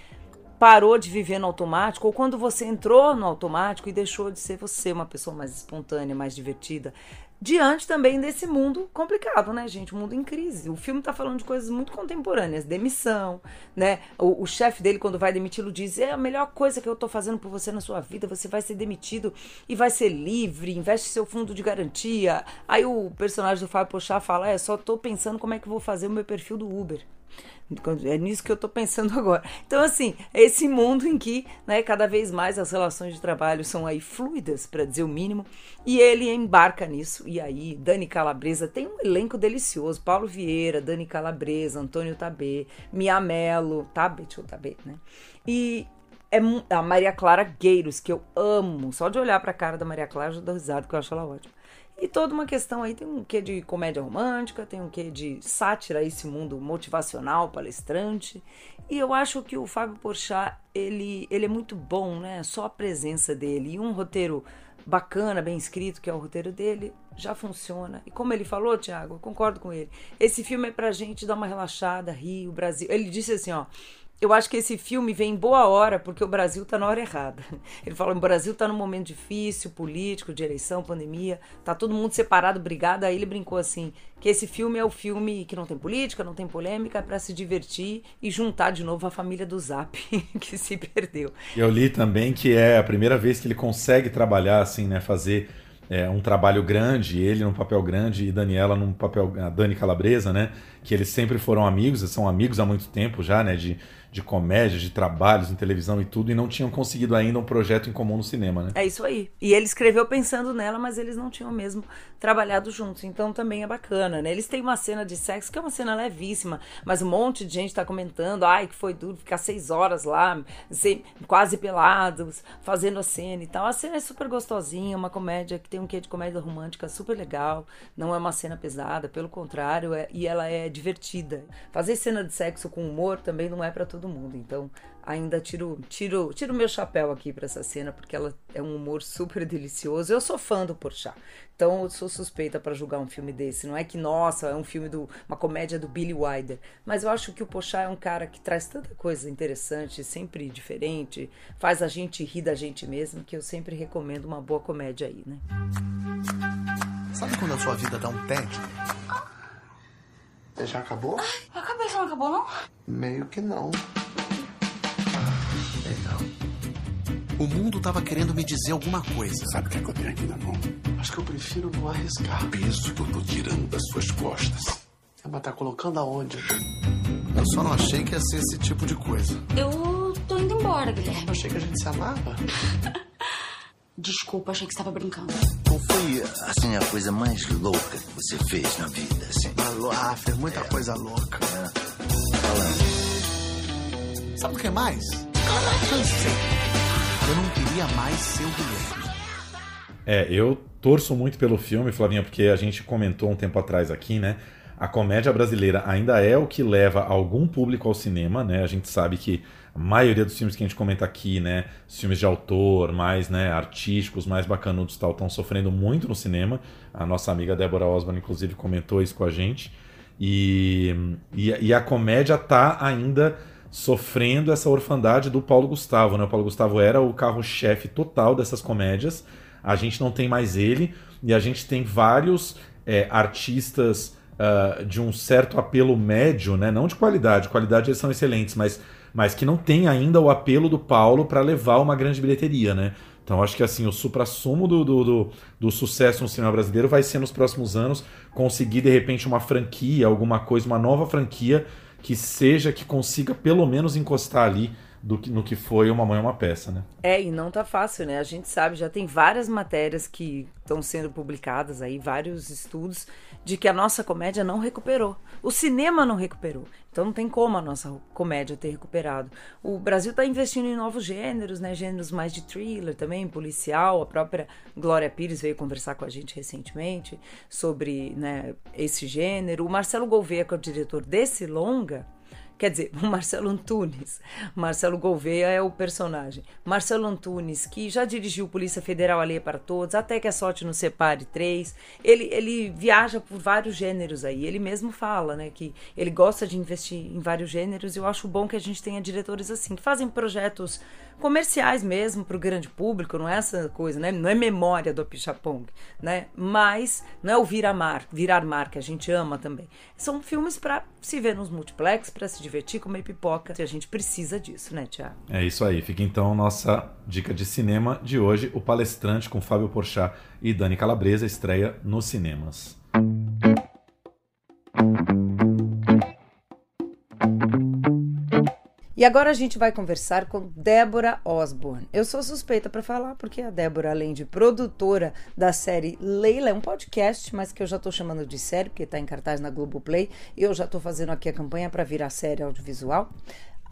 parou de viver no automático ou quando você entrou no automático e deixou de ser você, uma pessoa mais espontânea, mais divertida, diante também desse mundo complicado, né, gente? O mundo em crise. O filme tá falando de coisas muito contemporâneas, demissão, né? O, o chefe dele, quando vai demiti-lo, diz: é a melhor coisa que eu tô fazendo por você na sua vida, você vai ser demitido e vai ser livre, investe seu fundo de garantia. Aí o personagem do Fábio Pochá fala: é, só tô pensando como é que vou fazer o meu perfil do Uber. É nisso que eu tô pensando agora. Então, assim, esse mundo em que, né, cada vez mais as relações de trabalho são aí fluidas, para dizer o mínimo, e ele embarca nisso. E aí, Dani Calabresa tem um elenco delicioso: Paulo Vieira, Dani Calabresa, Antônio Tabê, Mia Mello, Tabet ou né? E é a Maria Clara Gueiros, que eu amo. Só de olhar pra cara da Maria Clara, já dou risada, que eu acho ela ótima. E toda uma questão aí, tem um quê de comédia romântica, tem um quê de sátira a esse mundo motivacional, palestrante. E eu acho que o Fábio Porchat, ele, ele é muito bom, né? Só a presença dele e um roteiro bacana, bem escrito, que é o roteiro dele, já funciona. E como ele falou, Thiago, eu concordo com ele. Esse filme é pra gente dar uma relaxada, rir, o Brasil. Ele disse assim, ó, eu acho que esse filme vem em boa hora, porque o Brasil está na hora errada. Ele falou: o Brasil está num momento difícil, político, de eleição, pandemia, tá todo mundo separado, brigado. Aí ele brincou assim: que esse filme é o filme que não tem política, não tem polêmica, é para se divertir e juntar de novo a família do Zap, que se perdeu. Eu li também que é a primeira vez que ele consegue trabalhar assim, né? Fazer é, um trabalho grande, ele num papel grande e Daniela num papel. A Dani Calabresa, né? Que eles sempre foram amigos, são amigos há muito tempo já, né? De de comédia, de trabalhos em televisão e tudo, e não tinham conseguido ainda um projeto em comum no cinema, né? É isso aí. E ele escreveu pensando nela, mas eles não tinham mesmo trabalhado juntos. Então também é bacana, né? Eles têm uma cena de sexo que é uma cena levíssima, mas um monte de gente tá comentando, ai, que foi duro ficar seis horas lá, quase pelados, fazendo a cena e tal. A cena é super gostosinha, uma comédia que tem um quê de comédia romântica super legal. Não é uma cena pesada, pelo contrário, é, e ela é divertida. Fazer cena de sexo com humor também não é para todo todo mundo. Então, ainda tiro tiro tiro meu chapéu aqui para essa cena porque ela é um humor super delicioso. Eu sou fã do Porchat. Então, eu sou suspeita para julgar um filme desse. Não é que nossa, é um filme do uma comédia do Billy Wilder, mas eu acho que o Porchat é um cara que traz tanta coisa interessante, sempre diferente, faz a gente rir da gente mesmo, que eu sempre recomendo uma boa comédia aí, né? Sabe quando a sua vida dá um tédio? Já acabou? Ah, acabei, você não acabou, não? Meio que não. Legal. O mundo tava querendo me dizer alguma coisa. Sabe o que, é que eu tenho aqui na mão? Acho que eu prefiro não arriscar. O peso que eu tô tirando das suas costas. É, mas tá colocando aonde? Eu só não achei que ia ser esse tipo de coisa. Eu tô indo embora, Guilherme. Eu achei que a gente se amava. Desculpa, achei que estava brincando. Qual foi, assim, a coisa mais louca que você fez na vida, assim? Ah, fez muita é. coisa louca. É. Falando. Sabe o que mais? Cansei. Eu não queria mais ser o Guilherme. É, eu torço muito pelo filme, Flavinha, porque a gente comentou um tempo atrás aqui, né? A comédia brasileira ainda é o que leva algum público ao cinema, né? A gente sabe que a maioria dos filmes que a gente comenta aqui, né, filmes de autor, mais né, artísticos, mais bacanudos tal, estão sofrendo muito no cinema. A nossa amiga Débora Osborne, inclusive, comentou isso com a gente. E, e, e a comédia tá ainda sofrendo essa orfandade do Paulo Gustavo. Né? O Paulo Gustavo era o carro-chefe total dessas comédias. A gente não tem mais ele e a gente tem vários é, artistas uh, de um certo apelo médio, né? não de qualidade, qualidade eles são excelentes, mas mas que não tem ainda o apelo do Paulo para levar uma grande bilheteria, né? Então acho que assim, o supra-sumo do, do, do, do, sucesso no cinema brasileiro vai ser nos próximos anos conseguir de repente uma franquia, alguma coisa, uma nova franquia que seja, que consiga pelo menos encostar ali do que, no que foi Uma Mãe é uma Peça, né? É, e não tá fácil, né? A gente sabe, já tem várias matérias que estão sendo publicadas aí, vários estudos de que a nossa comédia não recuperou. O cinema não recuperou. Então não tem como a nossa comédia ter recuperado. O Brasil está investindo em novos gêneros, né? Gêneros mais de thriller também, policial. A própria Glória Pires veio conversar com a gente recentemente sobre né, esse gênero. O Marcelo Gouveia, que é o diretor desse longa, Quer dizer, Marcelo Antunes. Marcelo Gouveia é o personagem. Marcelo Antunes, que já dirigiu Polícia Federal Alheia para Todos, até que a sorte nos separe três. Ele, ele viaja por vários gêneros aí. Ele mesmo fala, né, que ele gosta de investir em vários gêneros. E eu acho bom que a gente tenha diretores assim, que fazem projetos comerciais mesmo para o grande público, não é essa coisa, né? Não é memória do Pichapong, né? Mas não é o virar mar, virar mar que a gente ama também. São filmes para se ver nos multiplex, para se divertir, comer pipoca. E a gente precisa disso, né, Tiago? É isso aí. Fica então nossa dica de cinema de hoje, o palestrante com Fábio Porchat e Dani Calabresa estreia nos cinemas. E agora a gente vai conversar com Débora Osborne. Eu sou suspeita para falar porque a Débora, além de produtora da série Leila, é um podcast, mas que eu já estou chamando de série porque está em cartaz na Globoplay e eu já estou fazendo aqui a campanha para virar série audiovisual.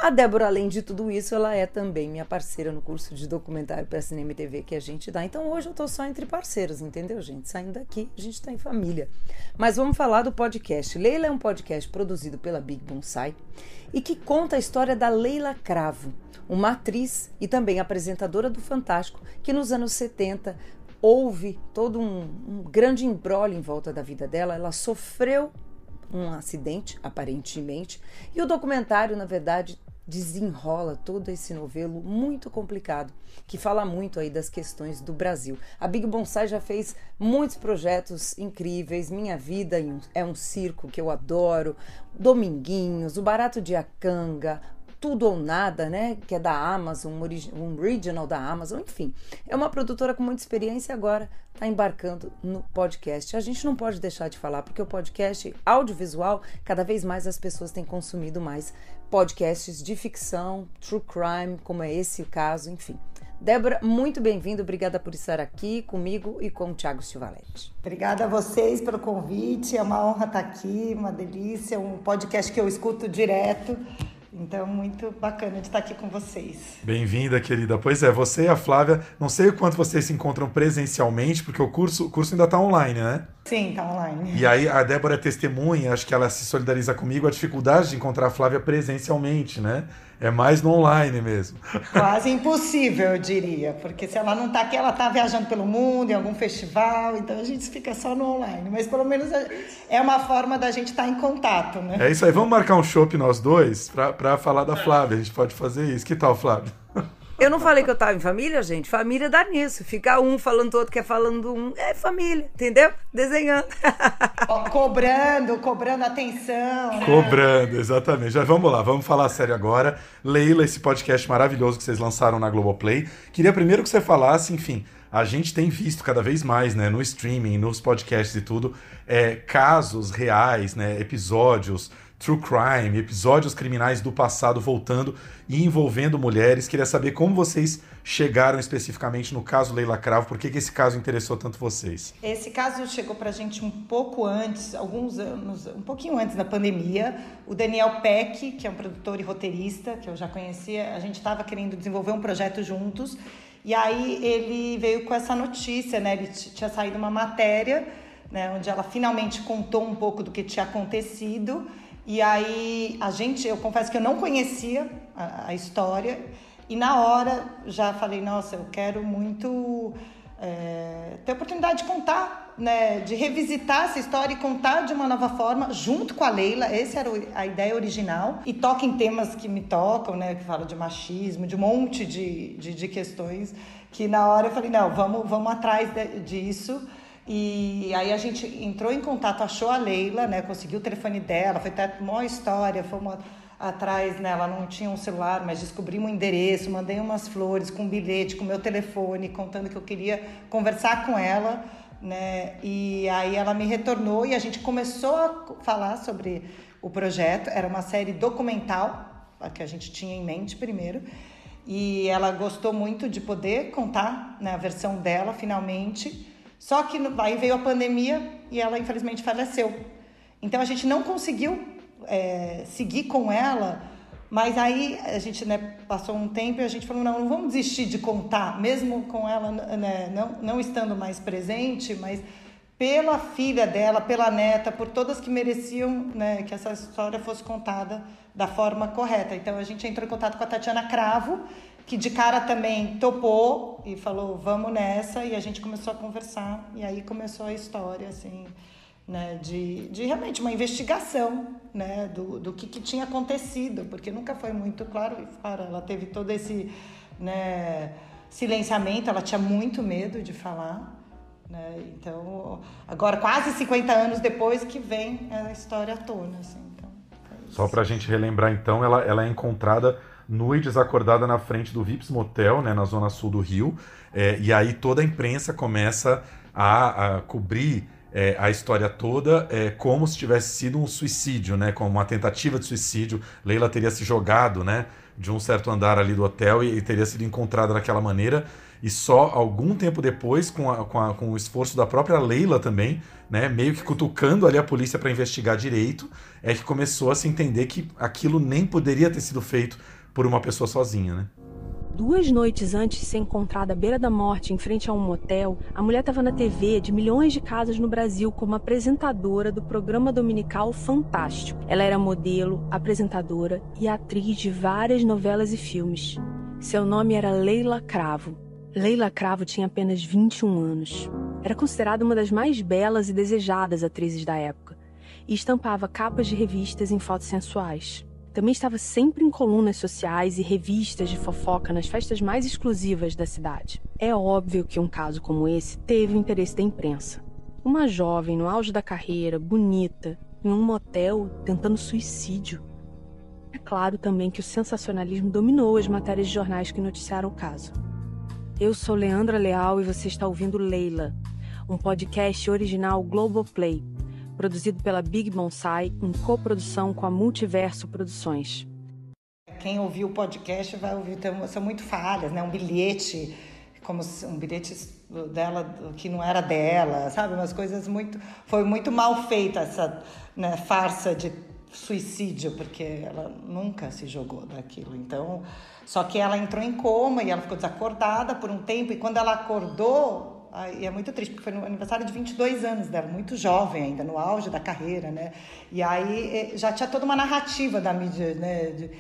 A Débora, além de tudo isso, ela é também minha parceira no curso de documentário para cinema e TV que a gente dá. Então hoje eu tô só entre parceiros, entendeu, gente? Saindo daqui, a gente tá em família. Mas vamos falar do podcast. Leila é um podcast produzido pela Big Bonsai e que conta a história da Leila Cravo, uma atriz e também apresentadora do Fantástico, que nos anos 70 houve todo um, um grande embrolho em volta da vida dela. Ela sofreu um acidente, aparentemente, e o documentário, na verdade, desenrola todo esse novelo muito complicado, que fala muito aí das questões do Brasil. A Big Bonsai já fez muitos projetos incríveis, Minha Vida é um Circo, que eu adoro, Dominguinhos, O Barato de Acanga, tudo ou Nada, né? Que é da Amazon, um original da Amazon, enfim. É uma produtora com muita experiência e agora está embarcando no podcast. A gente não pode deixar de falar, porque o podcast audiovisual, cada vez mais as pessoas têm consumido mais podcasts de ficção, true crime, como é esse o caso, enfim. Débora, muito bem-vindo, obrigada por estar aqui comigo e com o Thiago Stivaletti. Obrigada a vocês pelo convite, é uma honra estar aqui, uma delícia, um podcast que eu escuto direto. Então, muito bacana de estar aqui com vocês. Bem-vinda, querida. Pois é, você e a Flávia, não sei o quanto vocês se encontram presencialmente, porque o curso, o curso ainda está online, né? Sim, está online. E aí a Débora é testemunha, acho que ela se solidariza comigo, a dificuldade de encontrar a Flávia presencialmente, né? É mais no online mesmo. Quase impossível, eu diria. Porque se ela não está aqui, ela está viajando pelo mundo, em algum festival, então a gente fica só no online. Mas pelo menos é uma forma da gente estar tá em contato, né? É isso aí. Vamos marcar um show nós dois para falar da Flávia. A gente pode fazer isso. Que tal, Flávia? Eu não falei que eu tava em família, gente? Família dá nisso. Ficar um falando outro que é falando um. É família, entendeu? Desenhando. cobrando, cobrando atenção. Né? Cobrando, exatamente. Já vamos lá, vamos falar sério agora. Leila, esse podcast maravilhoso que vocês lançaram na Globoplay. Queria primeiro que você falasse, enfim, a gente tem visto cada vez mais, né, no streaming, nos podcasts e tudo, é, casos reais, né, episódios true crime, episódios criminais do passado voltando e envolvendo mulheres. Queria saber como vocês chegaram especificamente no caso Leila Cravo, por que, que esse caso interessou tanto vocês? Esse caso chegou pra gente um pouco antes, alguns anos, um pouquinho antes da pandemia. O Daniel Peck, que é um produtor e roteirista, que eu já conhecia, a gente estava querendo desenvolver um projeto juntos. E aí ele veio com essa notícia, né? Ele tinha saído uma matéria, né, onde ela finalmente contou um pouco do que tinha acontecido. E aí a gente, eu confesso que eu não conhecia a, a história e na hora já falei, nossa, eu quero muito é, ter a oportunidade de contar, né, de revisitar essa história e contar de uma nova forma, junto com a Leila. Essa era a ideia original. E toca em temas que me tocam, né, que falam de machismo, de um monte de, de, de questões, que na hora eu falei, não, vamos, vamos atrás de, disso. E aí a gente entrou em contato, achou a Leila, né? Conseguiu o telefone dela, foi até uma história, fomos atrás, né? Ela não tinha um celular, mas descobrimos um endereço, mandei umas flores com um bilhete, com meu telefone, contando que eu queria conversar com ela, né? E aí ela me retornou e a gente começou a falar sobre o projeto. Era uma série documental, a que a gente tinha em mente primeiro. E ela gostou muito de poder contar né, a versão dela, finalmente. Só que aí veio a pandemia e ela infelizmente faleceu. Então a gente não conseguiu é, seguir com ela, mas aí a gente né, passou um tempo e a gente falou: não, não vamos desistir de contar, mesmo com ela né, não, não estando mais presente, mas pela filha dela, pela neta, por todas que mereciam né, que essa história fosse contada da forma correta. Então a gente entrou em contato com a Tatiana Cravo, que de cara também topou e falou, vamos nessa, e a gente começou a conversar, e aí começou a história, assim, né, de, de realmente uma investigação, né, do, do que, que tinha acontecido, porque nunca foi muito claro, claro, ela teve todo esse, né, silenciamento, ela tinha muito medo de falar, né, então, agora quase 50 anos depois que vem a história à tona, assim, então, Só para a gente relembrar, então, ela, ela é encontrada nua e desacordada na frente do Vips Motel, né, na zona sul do Rio. É, e aí toda a imprensa começa a, a cobrir é, a história toda é como se tivesse sido um suicídio, né? Como uma tentativa de suicídio. Leila teria se jogado, né? De um certo andar ali do hotel e, e teria sido encontrada daquela maneira. E só algum tempo depois, com, a, com, a, com o esforço da própria Leila também, né? Meio que cutucando ali a polícia para investigar direito, é que começou a se entender que aquilo nem poderia ter sido feito por uma pessoa sozinha, né? Duas noites antes de ser encontrada à beira da morte, em frente a um motel, a mulher estava na TV de milhões de casas no Brasil como apresentadora do programa dominical Fantástico. Ela era modelo, apresentadora e atriz de várias novelas e filmes. Seu nome era Leila Cravo. Leila Cravo tinha apenas 21 anos. Era considerada uma das mais belas e desejadas atrizes da época e estampava capas de revistas em fotos sensuais. Também estava sempre em colunas sociais e revistas de fofoca nas festas mais exclusivas da cidade. É óbvio que um caso como esse teve o interesse da imprensa. Uma jovem no auge da carreira, bonita, em um motel tentando suicídio. É claro também que o sensacionalismo dominou as matérias de jornais que noticiaram o caso. Eu sou Leandra Leal e você está ouvindo Leila, um podcast original Globoplay, produzido pela Big Bonsai em coprodução com a Multiverso Produções. Quem ouviu o podcast vai ouvir, são muito falhas, né? Um bilhete, como um bilhete dela que não era dela, sabe? Umas coisas muito. Foi muito mal feita essa né, farsa de suicídio, porque ela nunca se jogou daquilo. Então, só que ela entrou em coma e ela ficou desacordada por um tempo, e quando ela acordou, e é muito triste, porque foi no aniversário de 22 anos dela, muito jovem ainda, no auge da carreira, né? E aí eh, já tinha toda uma narrativa da mídia, né? De,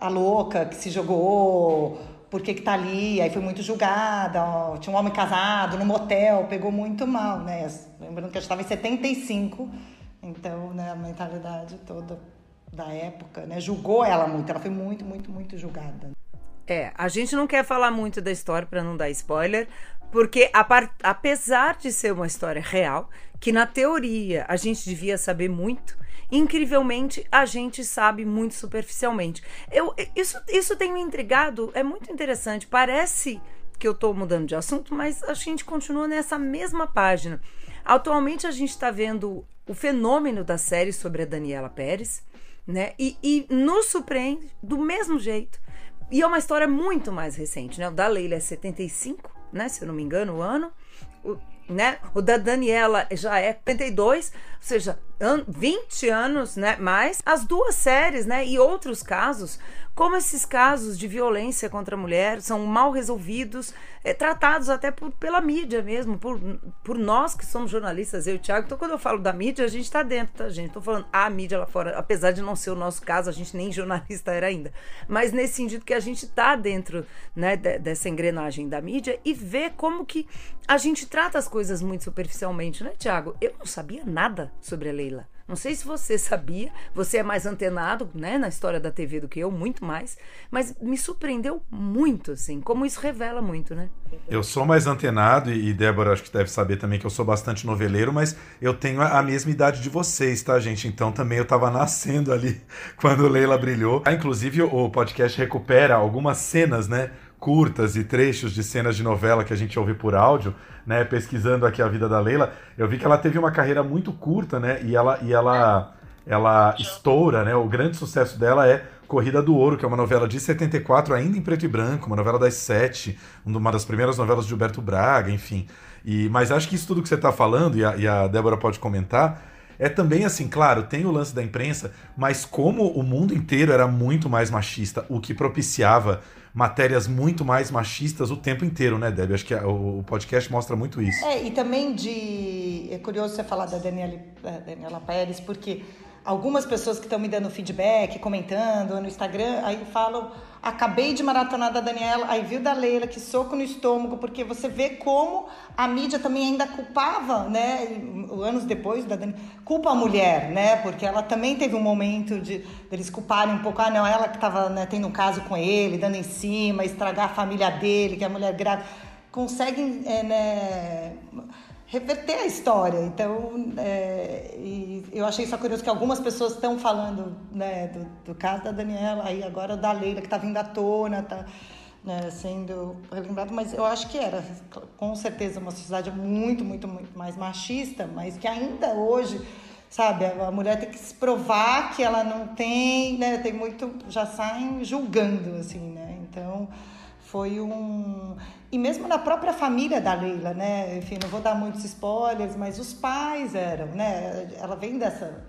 a louca que se jogou, por que que tá ali, aí foi muito julgada, ó, tinha um homem casado no motel, pegou muito mal, né? Lembrando que gente estava em 75, então, né, a mentalidade toda da época, né? Julgou ela muito, ela foi muito, muito, muito julgada. É, a gente não quer falar muito da história para não dar spoiler, porque apesar de ser uma história real, que na teoria a gente devia saber muito, incrivelmente a gente sabe muito superficialmente. Eu, isso, isso tem me intrigado, é muito interessante. Parece que eu estou mudando de assunto, mas a gente continua nessa mesma página. Atualmente a gente está vendo o fenômeno da série sobre a Daniela Pérez, né? E, e nos surpreende do mesmo jeito. E é uma história muito mais recente, né? O da Leila é 75, né? Se eu não me engano, o ano. O, né? O da Daniela já é 72, ou seja, 20 anos, né? Mais as duas séries, né? E outros casos como esses casos de violência contra a mulher são mal resolvidos, é, tratados até por, pela mídia mesmo, por, por nós que somos jornalistas, eu e o Thiago. Então, quando eu falo da mídia, a gente está dentro, tá, gente? Estou falando a mídia lá fora, apesar de não ser o nosso caso, a gente nem jornalista era ainda. Mas nesse sentido que a gente está dentro né, dessa engrenagem da mídia e vê como que a gente trata as coisas muito superficialmente, né, Thiago? Eu não sabia nada sobre a Leila. Não sei se você sabia, você é mais antenado, né, na história da TV do que eu, muito mais, mas me surpreendeu muito, assim, como isso revela muito, né? Eu sou mais antenado e Débora acho que deve saber também que eu sou bastante noveleiro, mas eu tenho a mesma idade de vocês, tá, gente? Então também eu tava nascendo ali quando Leila brilhou. Ah, inclusive o podcast recupera algumas cenas, né? Curtas e trechos de cenas de novela que a gente ouve por áudio, né? Pesquisando aqui a vida da Leila, eu vi que ela teve uma carreira muito curta, né? E ela, e ela, ela estoura, né? O grande sucesso dela é Corrida do Ouro, que é uma novela de 74, ainda em preto e branco, uma novela das sete, uma das primeiras novelas de Gilberto Braga, enfim. E, mas acho que isso tudo que você está falando, e a, e a Débora pode comentar, é também assim, claro, tem o lance da imprensa, mas como o mundo inteiro era muito mais machista, o que propiciava matérias muito mais machistas o tempo inteiro, né, Debbie? Acho que o podcast mostra muito isso. É, e também de. É curioso você falar da Daniela, Daniela Pérez, porque algumas pessoas que estão me dando feedback, comentando no Instagram, aí falam Acabei de maratonar da Daniela, aí viu da Leila, que soco no estômago, porque você vê como a mídia também ainda culpava, né? Anos depois da Daniela, culpa a mulher, né? Porque ela também teve um momento de eles culparem um pouco, ah, não, ela que estava né, tendo um caso com ele, dando em cima, estragar a família dele, que é a mulher grávida. Conseguem, é, né? Reverter a história. Então, é, eu achei só curioso que algumas pessoas estão falando né, do, do, caso da Daniela, aí agora da Leila, que está vindo à tona, tá, né, sendo relembrado, mas eu acho que era com certeza uma sociedade muito, muito, muito mais machista, mas que ainda hoje, sabe, a mulher tem que se provar que ela não tem, né, tem muito, já saem julgando, assim, né, então foi um e mesmo na própria família da Leila, né, enfim, não vou dar muitos spoilers, mas os pais eram, né, ela vem dessa,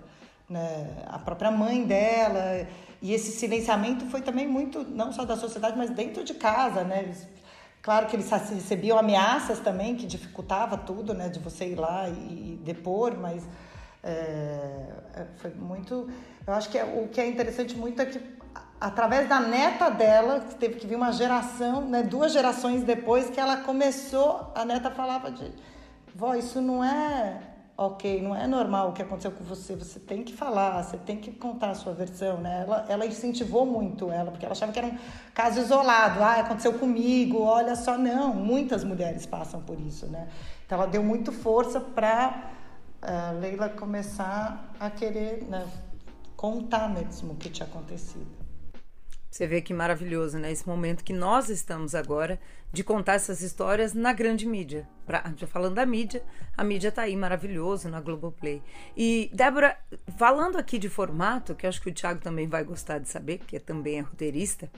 né, a própria mãe dela e esse silenciamento foi também muito, não só da sociedade, mas dentro de casa, né? Claro que eles recebiam ameaças também, que dificultava tudo, né? De você ir lá e, e depor, mas é, foi muito... Eu acho que é, o que é interessante muito é que através da neta dela, que teve que vir uma geração, né, duas gerações depois, que ela começou, a neta falava de, vó, isso não é ok, não é normal o que aconteceu com você, você tem que falar, você tem que contar a sua versão, né? Ela, ela incentivou muito ela, porque ela achava que era um caso isolado, ah, aconteceu comigo, olha só, não, muitas mulheres passam por isso, né? Então ela deu muito força para eh, Leila começar a querer né, contar mesmo o que tinha acontecido. Você vê que maravilhoso, né? Esse momento que nós estamos agora de contar essas histórias na grande mídia. Pra, já falando da mídia, a mídia tá aí maravilhoso na Globoplay. E, Débora, falando aqui de formato, que eu acho que o Thiago também vai gostar de saber, porque também é roteirista,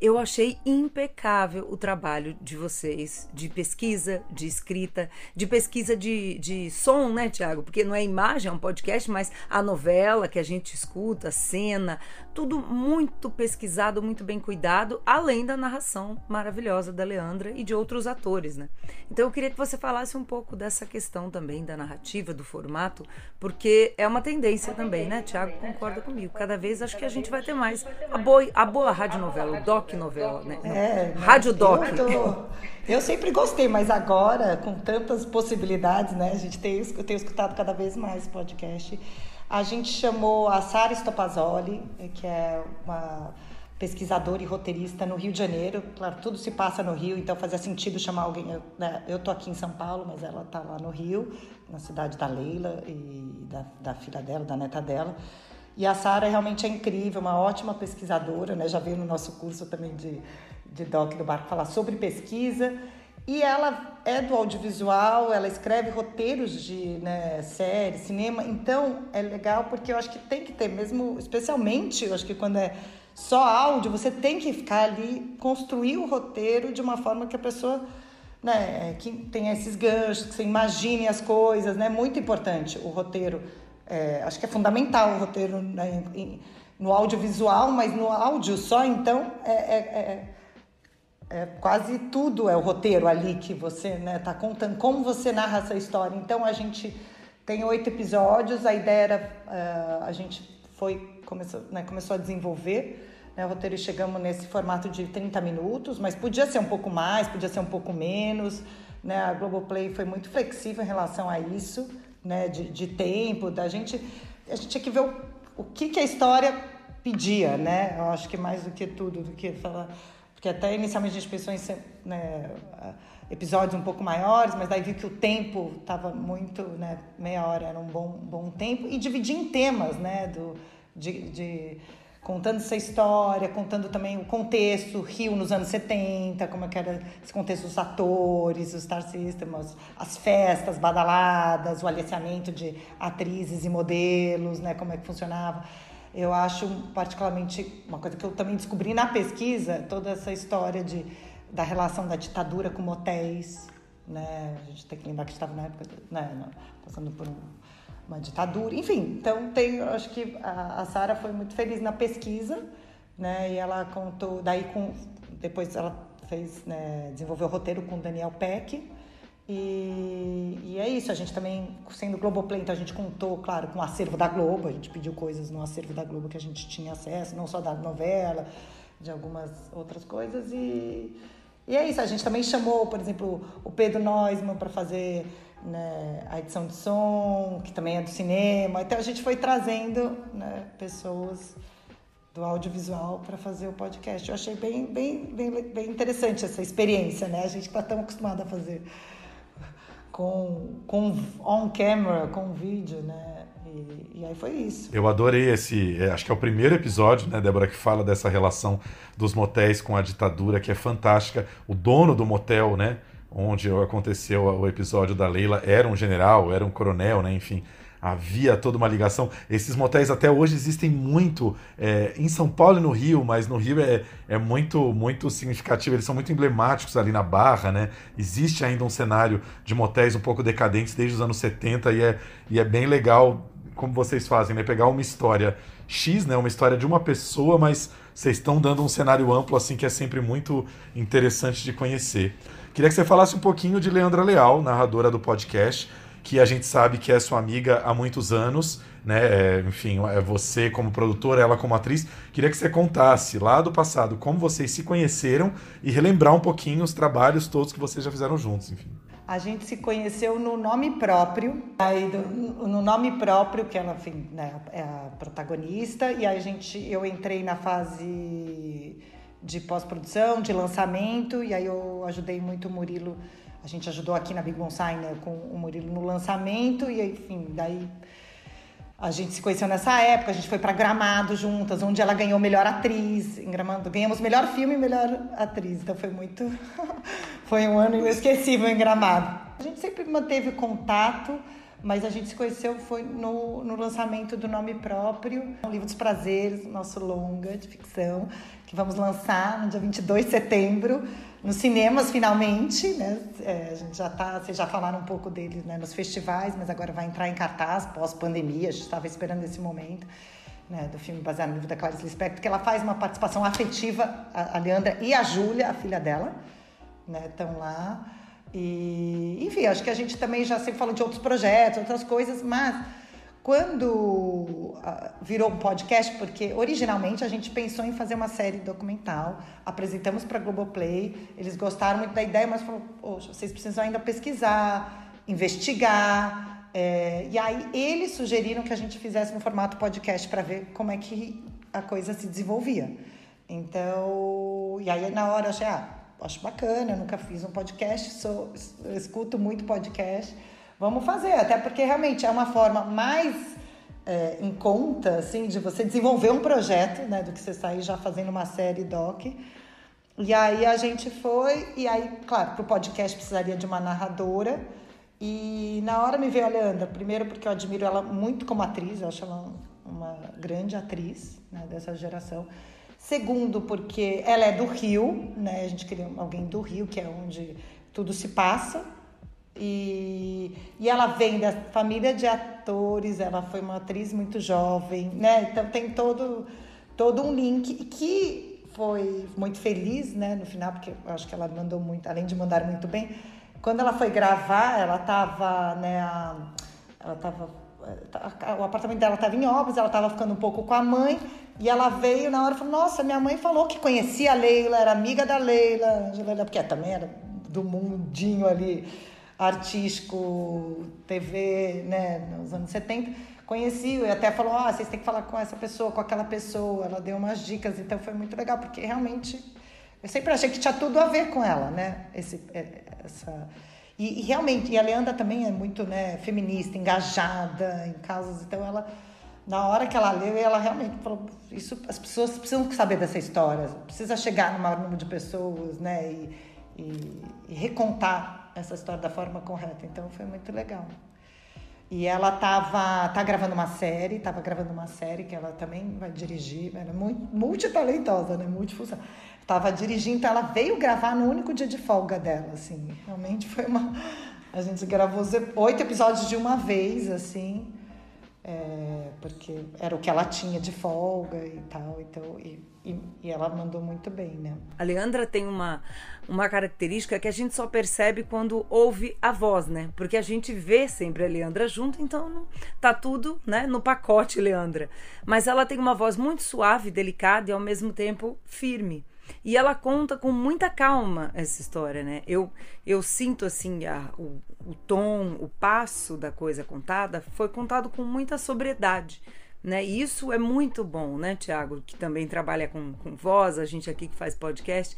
eu achei impecável o trabalho de vocês de pesquisa, de escrita, de pesquisa de, de som, né, Tiago? Porque não é imagem, é um podcast, mas a novela que a gente escuta, a cena, tudo muito pesquisado, muito bem cuidado, além da narração maravilhosa da Leandra e de outros atores, né? Então eu queria que você falasse um pouco dessa questão também da narrativa, do formato, porque é uma tendência também, né? Tiago concorda comigo. Cada vez acho que a gente vai ter mais a boa, a boa radionovela, o doc novela, né? É, Rádio Doc. Eu, eu, sempre gostei, mas agora, com tantas possibilidades, né? A gente tem, eu tenho escutado cada vez mais podcast. A gente chamou a Sara Stopazoli, que é uma pesquisadora e roteirista no Rio de Janeiro. Claro, tudo se passa no Rio, então fazia sentido chamar alguém. Eu, né, eu tô aqui em São Paulo, mas ela tá lá no Rio, na cidade da Leila e da, da filha dela, da neta dela. E a Sara realmente é incrível, uma ótima pesquisadora, né? Já veio no nosso curso também de, de Doc do Barco falar sobre pesquisa. E ela é do audiovisual, ela escreve roteiros de né, série, cinema. Então é legal porque eu acho que tem que ter, mesmo, especialmente, eu acho que quando é só áudio, você tem que ficar ali, construir o roteiro de uma forma que a pessoa né, que tenha esses ganchos, que você imagine as coisas, né? Muito importante o roteiro é, acho que é fundamental o roteiro né, no audiovisual, mas no áudio só, então, é, é, é, é quase tudo é o roteiro ali que você né, tá contando, como você narra essa história. Então, a gente tem oito episódios, a ideia era, uh, a gente foi, começou, né, começou a desenvolver né, o roteiro e chegamos nesse formato de 30 minutos, mas podia ser um pouco mais, podia ser um pouco menos, né, a Globoplay foi muito flexível em relação a isso, né, de, de tempo, da gente, a gente tinha que ver o, o que, que a história pedia, né? Eu acho que mais do que tudo, do que falar. Porque até inicialmente a gente pensou em ser, né, episódios um pouco maiores, mas daí viu que o tempo estava muito, né, meia hora era um bom, bom tempo, e dividir em temas, né, do, de, de contando essa história, contando também o contexto, Rio nos anos 70, como é que era esse contexto dos atores, os Star Systems, as festas badaladas, o aliciamento de atrizes e modelos, né, como é que funcionava. Eu acho particularmente uma coisa que eu também descobri na pesquisa, toda essa história de, da relação da ditadura com motéis, né? A gente tem que lembrar que estava na época, né, passando por um uma ditadura, enfim. Então tem, acho que a, a Sara foi muito feliz na pesquisa, né? E ela contou, daí com depois ela fez, né, desenvolveu o roteiro com Daniel Peck. E, e, é isso, a gente também, sendo Globoplay, então a gente contou, claro, com o acervo da Globo, a gente pediu coisas no acervo da Globo que a gente tinha acesso, não só da novela, de algumas outras coisas. E, e é isso, a gente também chamou, por exemplo, o Pedro Neusman para fazer né, a edição de som, que também é do cinema. Então a gente foi trazendo né, pessoas do audiovisual para fazer o podcast. Eu achei bem, bem, bem, bem interessante essa experiência, né? A gente está tão acostumado a fazer com, com on camera, com vídeo, né? E, aí foi isso. Eu adorei esse. É, acho que é o primeiro episódio, né, Débora, que fala dessa relação dos motéis com a ditadura, que é fantástica. O dono do motel, né? Onde aconteceu o episódio da Leila, era um general, era um coronel, né? Enfim, havia toda uma ligação. Esses motéis até hoje existem muito é, em São Paulo e no Rio, mas no Rio é, é muito muito significativo, eles são muito emblemáticos ali na Barra, né? Existe ainda um cenário de motéis um pouco decadentes desde os anos 70 e é, e é bem legal como vocês fazem, né? Pegar uma história X, né? Uma história de uma pessoa, mas vocês estão dando um cenário amplo assim que é sempre muito interessante de conhecer. Queria que você falasse um pouquinho de Leandra Leal, narradora do podcast que a gente sabe que é sua amiga há muitos anos, né? É, enfim, é você como produtora, ela como atriz. Queria que você contasse lá do passado como vocês se conheceram e relembrar um pouquinho os trabalhos todos que vocês já fizeram juntos, enfim. A gente se conheceu no nome próprio, aí no nome próprio, que ela enfim, né, é a protagonista, e aí a gente, eu entrei na fase de pós-produção, de lançamento, e aí eu ajudei muito o Murilo a gente ajudou aqui na Big Bonsai né, com o Murilo no lançamento e enfim, daí a gente se conheceu nessa época, a gente foi para Gramado juntas, onde ela ganhou melhor atriz em Gramado. Ganhamos melhor filme e melhor atriz, então foi muito. foi um ano inesquecível em Gramado. A gente sempre manteve contato, mas a gente se conheceu foi no, no lançamento do nome próprio, o Livro dos Prazeres, nosso longa de ficção, que vamos lançar no dia 22 de setembro nos cinemas finalmente, né? É, a gente já tá, vocês já falaram um pouco dele né, nos festivais, mas agora vai entrar em cartaz pós-pandemia. A gente estava esperando esse momento. Né, do filme baseado no livro da Clarice Lispector, que ela faz uma participação afetiva, a, Leandra e a Júlia, a filha dela, né, estão lá. E, enfim, acho que a gente também já sempre falou de outros projetos, outras coisas, mas quando ah, virou um podcast, porque originalmente a gente pensou em fazer uma série documental, apresentamos para a Globoplay, eles gostaram muito da ideia, mas falaram, poxa, vocês precisam ainda pesquisar, investigar. É, e aí eles sugeriram que a gente fizesse no formato podcast para ver como é que a coisa se desenvolvia. Então, e aí na hora eu achei, ah, acho bacana, eu nunca fiz um podcast, sou, escuto muito podcast. Vamos fazer, até porque realmente é uma forma mais é, em conta, assim, de você desenvolver um projeto, né, do que você sair já fazendo uma série doc. E aí a gente foi, e aí, claro, para o podcast precisaria de uma narradora. E na hora me veio a Leandra, primeiro porque eu admiro ela muito como atriz, eu acho ela uma grande atriz né, dessa geração. Segundo, porque ela é do Rio, né? A gente queria alguém do Rio, que é onde tudo se passa. E, e ela vem da família de atores, ela foi uma atriz muito jovem, né? Então tem todo, todo um link que foi muito feliz, né? No final, porque eu acho que ela mandou muito, além de mandar muito bem. Quando ela foi gravar, ela estava, né? A, ela estava o apartamento dela estava em obras, ela estava ficando um pouco com a mãe, e ela veio na hora e falou: Nossa, minha mãe falou que conhecia a Leila, era amiga da Leila, porque também era do mundinho ali artístico, TV, né, nos anos 70, conheci e até falou, ah, vocês têm que falar com essa pessoa, com aquela pessoa, ela deu umas dicas, então foi muito legal, porque realmente eu sempre achei que tinha tudo a ver com ela, né, esse, é, essa... E, e realmente, e a Leandra também é muito, né, feminista, engajada em causas, então ela na hora que ela leu, ela realmente falou: isso, as pessoas precisam saber dessa história, precisa chegar no maior número de pessoas, né? E, e, e recontar essa história da forma correta. Então foi muito legal. E ela tava tá gravando uma série, estava gravando uma série que ela também vai dirigir, ela é muito multitalentosa, né? Multifunção. Tava dirigindo, então ela veio gravar no único dia de folga dela, assim. Realmente foi uma a gente gravou oito episódios de uma vez, assim é, porque era o que ela tinha de folga e tal, então, e, e, e, ela mandou muito bem, né? A Leandra tem uma, uma característica que a gente só percebe quando ouve a voz, né? Porque a gente vê sempre a Leandra junto, então tá tudo né, no pacote, Leandra. Mas ela tem uma voz muito suave, delicada e ao mesmo tempo firme. E ela conta com muita calma essa história, né? Eu, eu sinto assim a, o, o tom, o passo da coisa contada foi contado com muita sobriedade. Né? E isso é muito bom, né, Tiago, que também trabalha com, com voz, a gente aqui que faz podcast,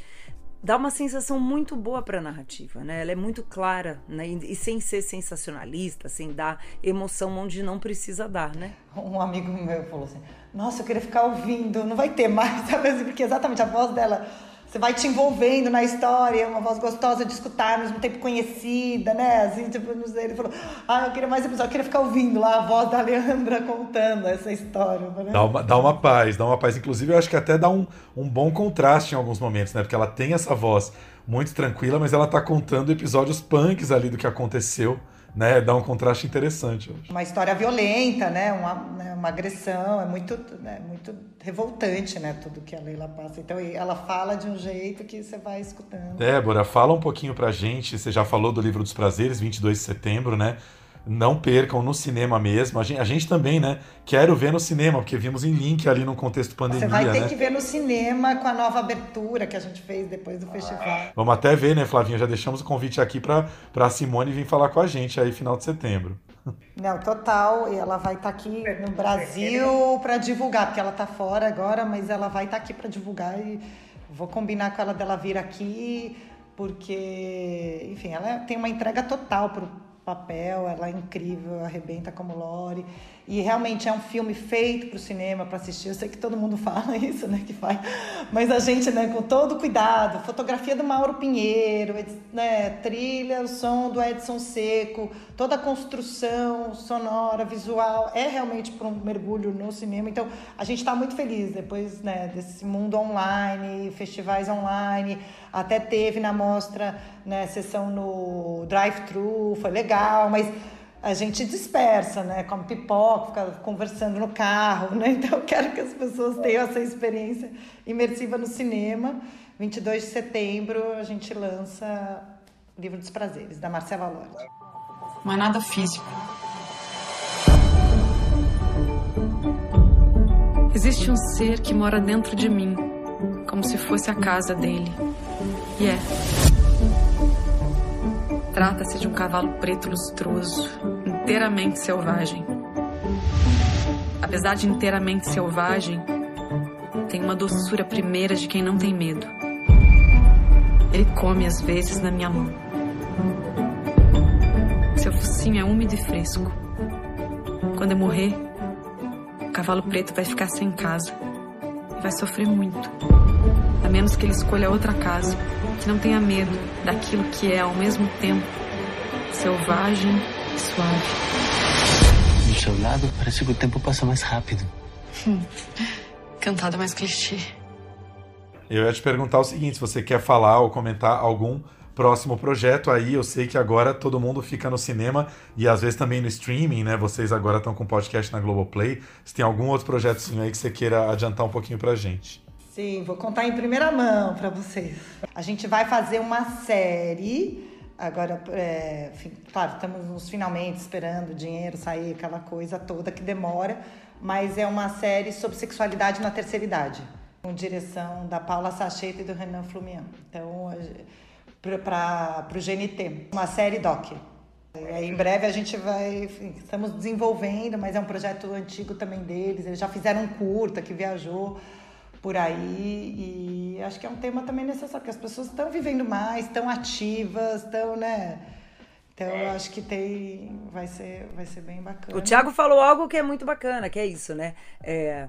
dá uma sensação muito boa para a narrativa, né? Ela é muito clara, né? E, sem ser sensacionalista, sem dar emoção onde não precisa dar, né? Um amigo meu falou assim: "Nossa, eu queria ficar ouvindo, não vai ter mais", sabe? Porque exatamente a voz dela você vai te envolvendo na história, uma voz gostosa de escutar, ao mesmo tempo conhecida, né? Assim, tipo, não sei, ele falou, ah, eu queria mais episódio, eu queria ficar ouvindo lá a voz da Leandra contando essa história. Né? Dá, uma, dá uma paz, dá uma paz. Inclusive, eu acho que até dá um, um bom contraste em alguns momentos, né? Porque ela tem essa voz muito tranquila, mas ela tá contando episódios punks ali do que aconteceu né, dá um contraste interessante. Uma história violenta, né, uma, né, uma agressão, é muito, né, muito revoltante, né, tudo que a Leila passa. Então ela fala de um jeito que você vai escutando. Débora, fala um pouquinho pra gente, você já falou do Livro dos Prazeres, 22 de setembro, né, não percam no cinema mesmo. A gente, a gente, também, né? Quero ver no cinema, porque vimos em link ali no contexto pandemia. Você vai ter né? que ver no cinema com a nova abertura que a gente fez depois do festival. Vamos até ver, né, Flavinha? Já deixamos o convite aqui para a Simone vir falar com a gente aí final de setembro. Não, total. E ela vai estar tá aqui no Brasil para divulgar, porque ela está fora agora, mas ela vai estar tá aqui para divulgar e vou combinar com ela dela vir aqui, porque, enfim, ela tem uma entrega total pro papel, ela é incrível, arrebenta como Lore. E realmente é um filme feito para o cinema, para assistir. Eu sei que todo mundo fala isso, né? Que faz. Mas a gente, né, com todo cuidado, fotografia do Mauro Pinheiro, né, trilha, o som do Edson Seco, toda a construção sonora, visual, é realmente para um mergulho no cinema. Então, a gente está muito feliz depois né, desse mundo online, festivais online. Até teve na mostra, né, sessão no drive-thru, foi legal, mas a gente dispersa, né? Come pipoca, fica conversando no carro, né? Então eu quero que as pessoas tenham essa experiência imersiva no cinema. 22 de setembro a gente lança Livro dos Prazeres, da Marcela Lorde. Não é nada físico. Existe um ser que mora dentro de mim, como se fosse a casa dele. E é. Trata-se de um cavalo preto lustroso, inteiramente selvagem. Apesar de inteiramente selvagem, tem uma doçura primeira de quem não tem medo. Ele come às vezes na minha mão. Seu focinho é úmido e fresco. Quando eu morrer, o cavalo preto vai ficar sem casa e vai sofrer muito. A menos que ele escolha outra casa que não tenha medo daquilo que é ao mesmo tempo selvagem e suave. Do seu lado, parece que o tempo passa mais rápido. Hum. Cantada mais clichê. Eu ia te perguntar o seguinte: se você quer falar ou comentar algum próximo projeto aí, eu sei que agora todo mundo fica no cinema e às vezes também no streaming, né? Vocês agora estão com podcast na Globoplay. Se tem algum outro projeto aí que você queira adiantar um pouquinho pra gente. Sim, vou contar em primeira mão para vocês. A gente vai fazer uma série. Agora, é, claro, estamos nos finalmente esperando o dinheiro sair, aquela coisa toda que demora, mas é uma série sobre sexualidade na terceira idade, com direção da Paula Sacheta e do Renan Flumian. Então, para o GNT, uma série doc. Aí, em breve a gente vai, enfim, estamos desenvolvendo, mas é um projeto antigo também deles. Eles já fizeram um curta que viajou por aí e acho que é um tema também necessário, porque as pessoas estão vivendo mais, estão ativas, estão, né? Então eu acho que tem, vai ser, vai ser bem bacana. O Thiago falou algo que é muito bacana, que é isso, né? É,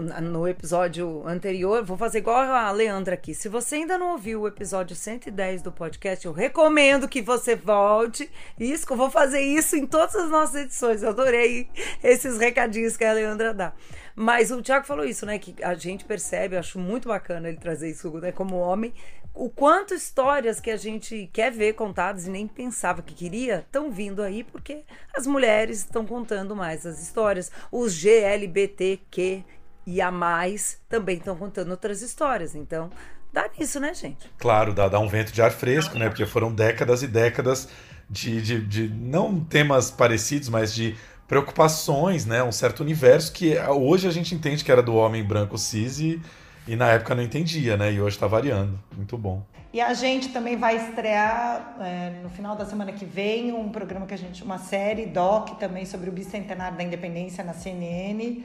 no episódio anterior, vou fazer igual a Leandra aqui. Se você ainda não ouviu o episódio 110 do podcast, eu recomendo que você volte. Isso, eu vou fazer isso em todas as nossas edições. Eu adorei esses recadinhos que a Leandra dá. Mas o Tiago falou isso, né? Que a gente percebe, acho muito bacana ele trazer isso, né? Como homem, o quanto histórias que a gente quer ver contadas e nem pensava que queria estão vindo aí porque as mulheres estão contando mais as histórias. Os GLBTQ e a mais também estão contando outras histórias. Então, dá nisso, né, gente? Claro, dá, dá um vento de ar fresco, né? Porque foram décadas e décadas de, de, de não temas parecidos, mas de preocupações, né? Um certo universo que hoje a gente entende que era do homem branco cis e, e na época não entendia, né? E hoje está variando. Muito bom. E a gente também vai estrear é, no final da semana que vem um programa que a gente, uma série doc também sobre o bicentenário da independência na CNN.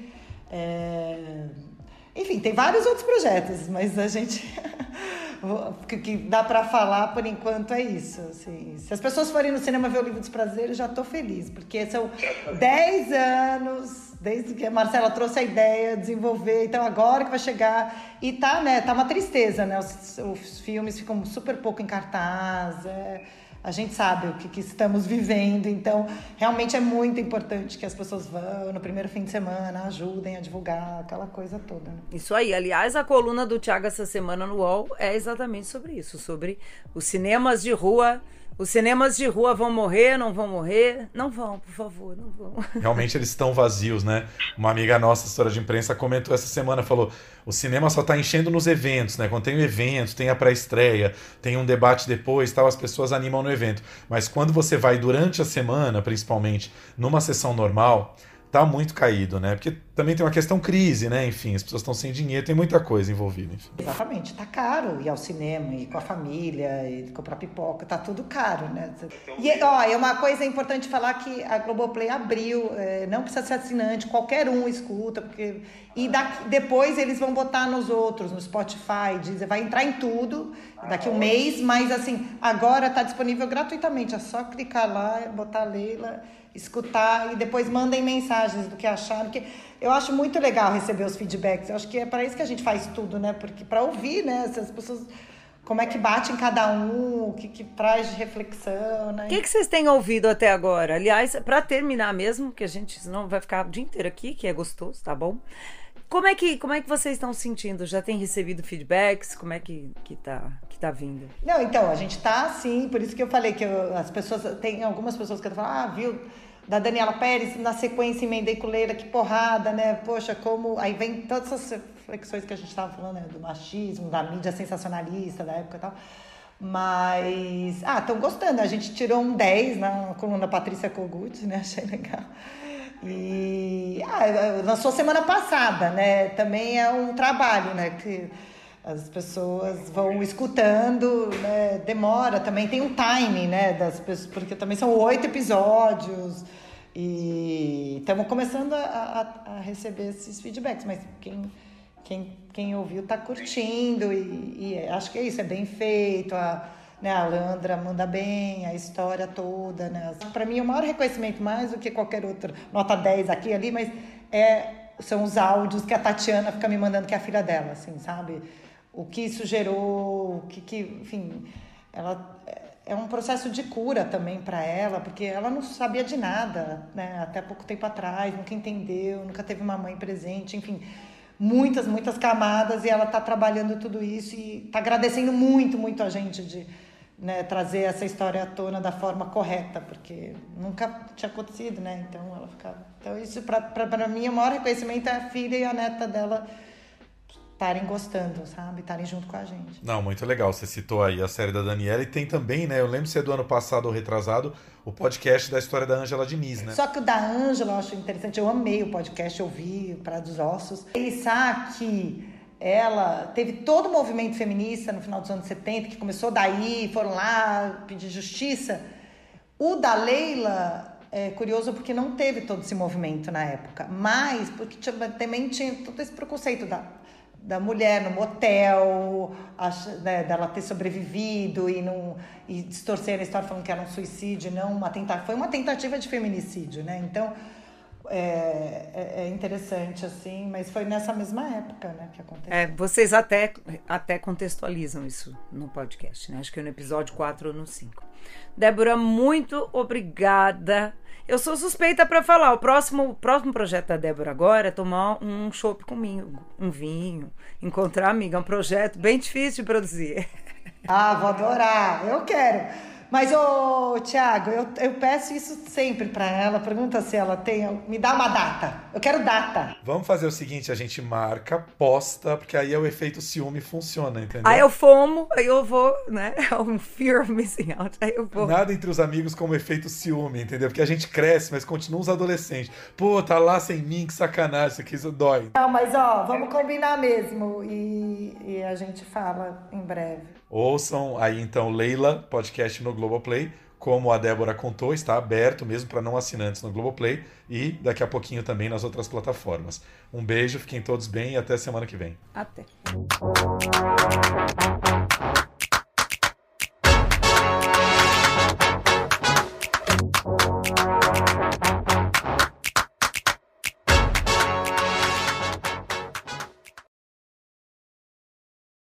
É... Enfim, tem vários outros projetos, mas a gente O que, dá para falar por enquanto é isso. Assim. Se as pessoas forem no cinema ver o Livro dos Prazeres, já tô feliz, porque são 10 anos desde que a Marcela trouxe a ideia, desenvolver, então agora que vai chegar. E tá, né? Tá uma tristeza, né? Os, os filmes ficam super pouco em cartaz. É, a gente sabe o que, que, estamos vivendo, então realmente é muito importante que as pessoas vão no primeiro fim de semana, ajudem a divulgar aquela coisa toda. Né? Isso aí. Aliás, a coluna do Tiago essa semana no UOL é exatamente sobre isso, sobre os cinemas de rua os cinemas de rua vão morrer, não vão morrer? Não vão, por favor, não vão. Realmente eles estão vazios, né? Uma amiga nossa, história de imprensa, comentou essa semana, falou: o cinema só está enchendo nos eventos, né? Quando tem o um evento, tem a pré-estreia, tem um debate depois, tal, as pessoas animam no evento. Mas quando você vai durante a semana, principalmente, numa sessão normal, tá muito caído, né? Porque também tem uma questão crise, né? Enfim, as pessoas estão sem dinheiro, tem muita coisa envolvida. Enfim. Exatamente, tá caro ir ao cinema, ir com a família, ir comprar pipoca, tá tudo caro, né? E, ó, é uma coisa importante falar que a Globoplay abriu, é, não precisa ser assinante, qualquer um escuta, porque... E daqui, depois eles vão botar nos outros, no Spotify, dizer, vai entrar em tudo daqui um mês, mas assim, agora tá disponível gratuitamente, é só clicar lá, botar a Leila escutar e depois mandem mensagens do que acharam. Porque eu acho muito legal receber os feedbacks. Eu acho que é para isso que a gente faz tudo, né? Porque para ouvir, né? Se as pessoas como é que bate em cada um, o que, que traz de reflexão, né? O que, que vocês têm ouvido até agora? Aliás, para terminar mesmo, que a gente não vai ficar o dia inteiro aqui, que é gostoso, tá bom? Como é que, como é que vocês estão sentindo? Já tem recebido feedbacks? Como é que, que, tá, que tá vindo? Não, então, a gente tá assim, por isso que eu falei que eu, as pessoas, tem algumas pessoas que falam, ah, viu, da Daniela Pérez, na sequência emendei com Leila, que porrada, né? Poxa, como. Aí vem todas essas reflexões que a gente estava falando, né? do machismo, da mídia sensacionalista da época e tal. Mas. Ah, estão gostando. A gente tirou um 10 na coluna Patrícia Kogut, né? Achei legal. E. Ah, lançou semana passada, né? Também é um trabalho, né? Que as pessoas vão escutando, né? demora também, tem um time, né, das pessoas, porque também são oito episódios e estamos começando a, a, a, receber esses feedbacks, mas quem, quem, quem ouviu está curtindo e, e, acho que é isso, é bem feito, a, né, a Landra manda bem, a história toda, né, para mim o maior reconhecimento, mais do que qualquer outro, nota 10 aqui ali, mas é, são os áudios que a Tatiana fica me mandando, que é a filha dela, assim, sabe? O que isso gerou, o que, que enfim, ela é um processo de cura também para ela, porque ela não sabia de nada, né? Até pouco tempo atrás, nunca entendeu, nunca teve uma mãe presente, enfim, muitas, muitas camadas e ela está trabalhando tudo isso e está agradecendo muito, muito a gente de né, trazer essa história à tona da forma correta, porque nunca tinha acontecido, né? Então ela ficava. Então isso para mim o maior reconhecimento é a filha e a neta dela estarem gostando, sabe? Estarem junto com a gente. Não, muito legal. Você citou aí a série da Daniela e tem também, né? Eu lembro se é do ano passado ou retrasado, o podcast da história da Ângela Diniz, né? Só que o da Ângela eu acho interessante. Eu amei o podcast, eu vi para dos Ossos. Pensar que ela teve todo o movimento feminista no final dos anos 70, que começou daí, foram lá pedir justiça. O da Leila é curioso porque não teve todo esse movimento na época, mas porque também tinha todo esse preconceito da da mulher no motel, né, dela ter sobrevivido e não e distorcer a história falando que era um suicídio, não uma tentativa, foi uma tentativa de feminicídio, né? Então é, é, é, interessante assim, mas foi nessa mesma época, né, que aconteceu. É, vocês até até contextualizam isso no podcast, né? Acho que é no episódio 4 ou no 5. Débora, muito obrigada eu sou suspeita para falar. O próximo, próximo projeto da Débora agora é tomar um chopp comigo, um vinho, encontrar amiga. É um projeto bem difícil de produzir. Ah, vou adorar. Eu quero. Mas, ô, Tiago, eu, eu peço isso sempre para ela. Pergunta se ela tem. Me dá uma data. Eu quero data. Vamos fazer o seguinte: a gente marca, posta, porque aí é o efeito ciúme funciona, entendeu? Aí eu fomo, aí eu vou, né? É um fear of missing out. Aí eu vou. Nada entre os amigos como efeito ciúme, entendeu? Porque a gente cresce, mas continua os adolescentes. Pô, tá lá sem mim, que sacanagem, isso aqui isso dói. Não, mas ó, vamos combinar mesmo. E, e a gente fala em breve. Ouçam aí então Leila, podcast no Globoplay. Como a Débora contou, está aberto mesmo para não assinantes no Globoplay e daqui a pouquinho também nas outras plataformas. Um beijo, fiquem todos bem e até semana que vem. Até.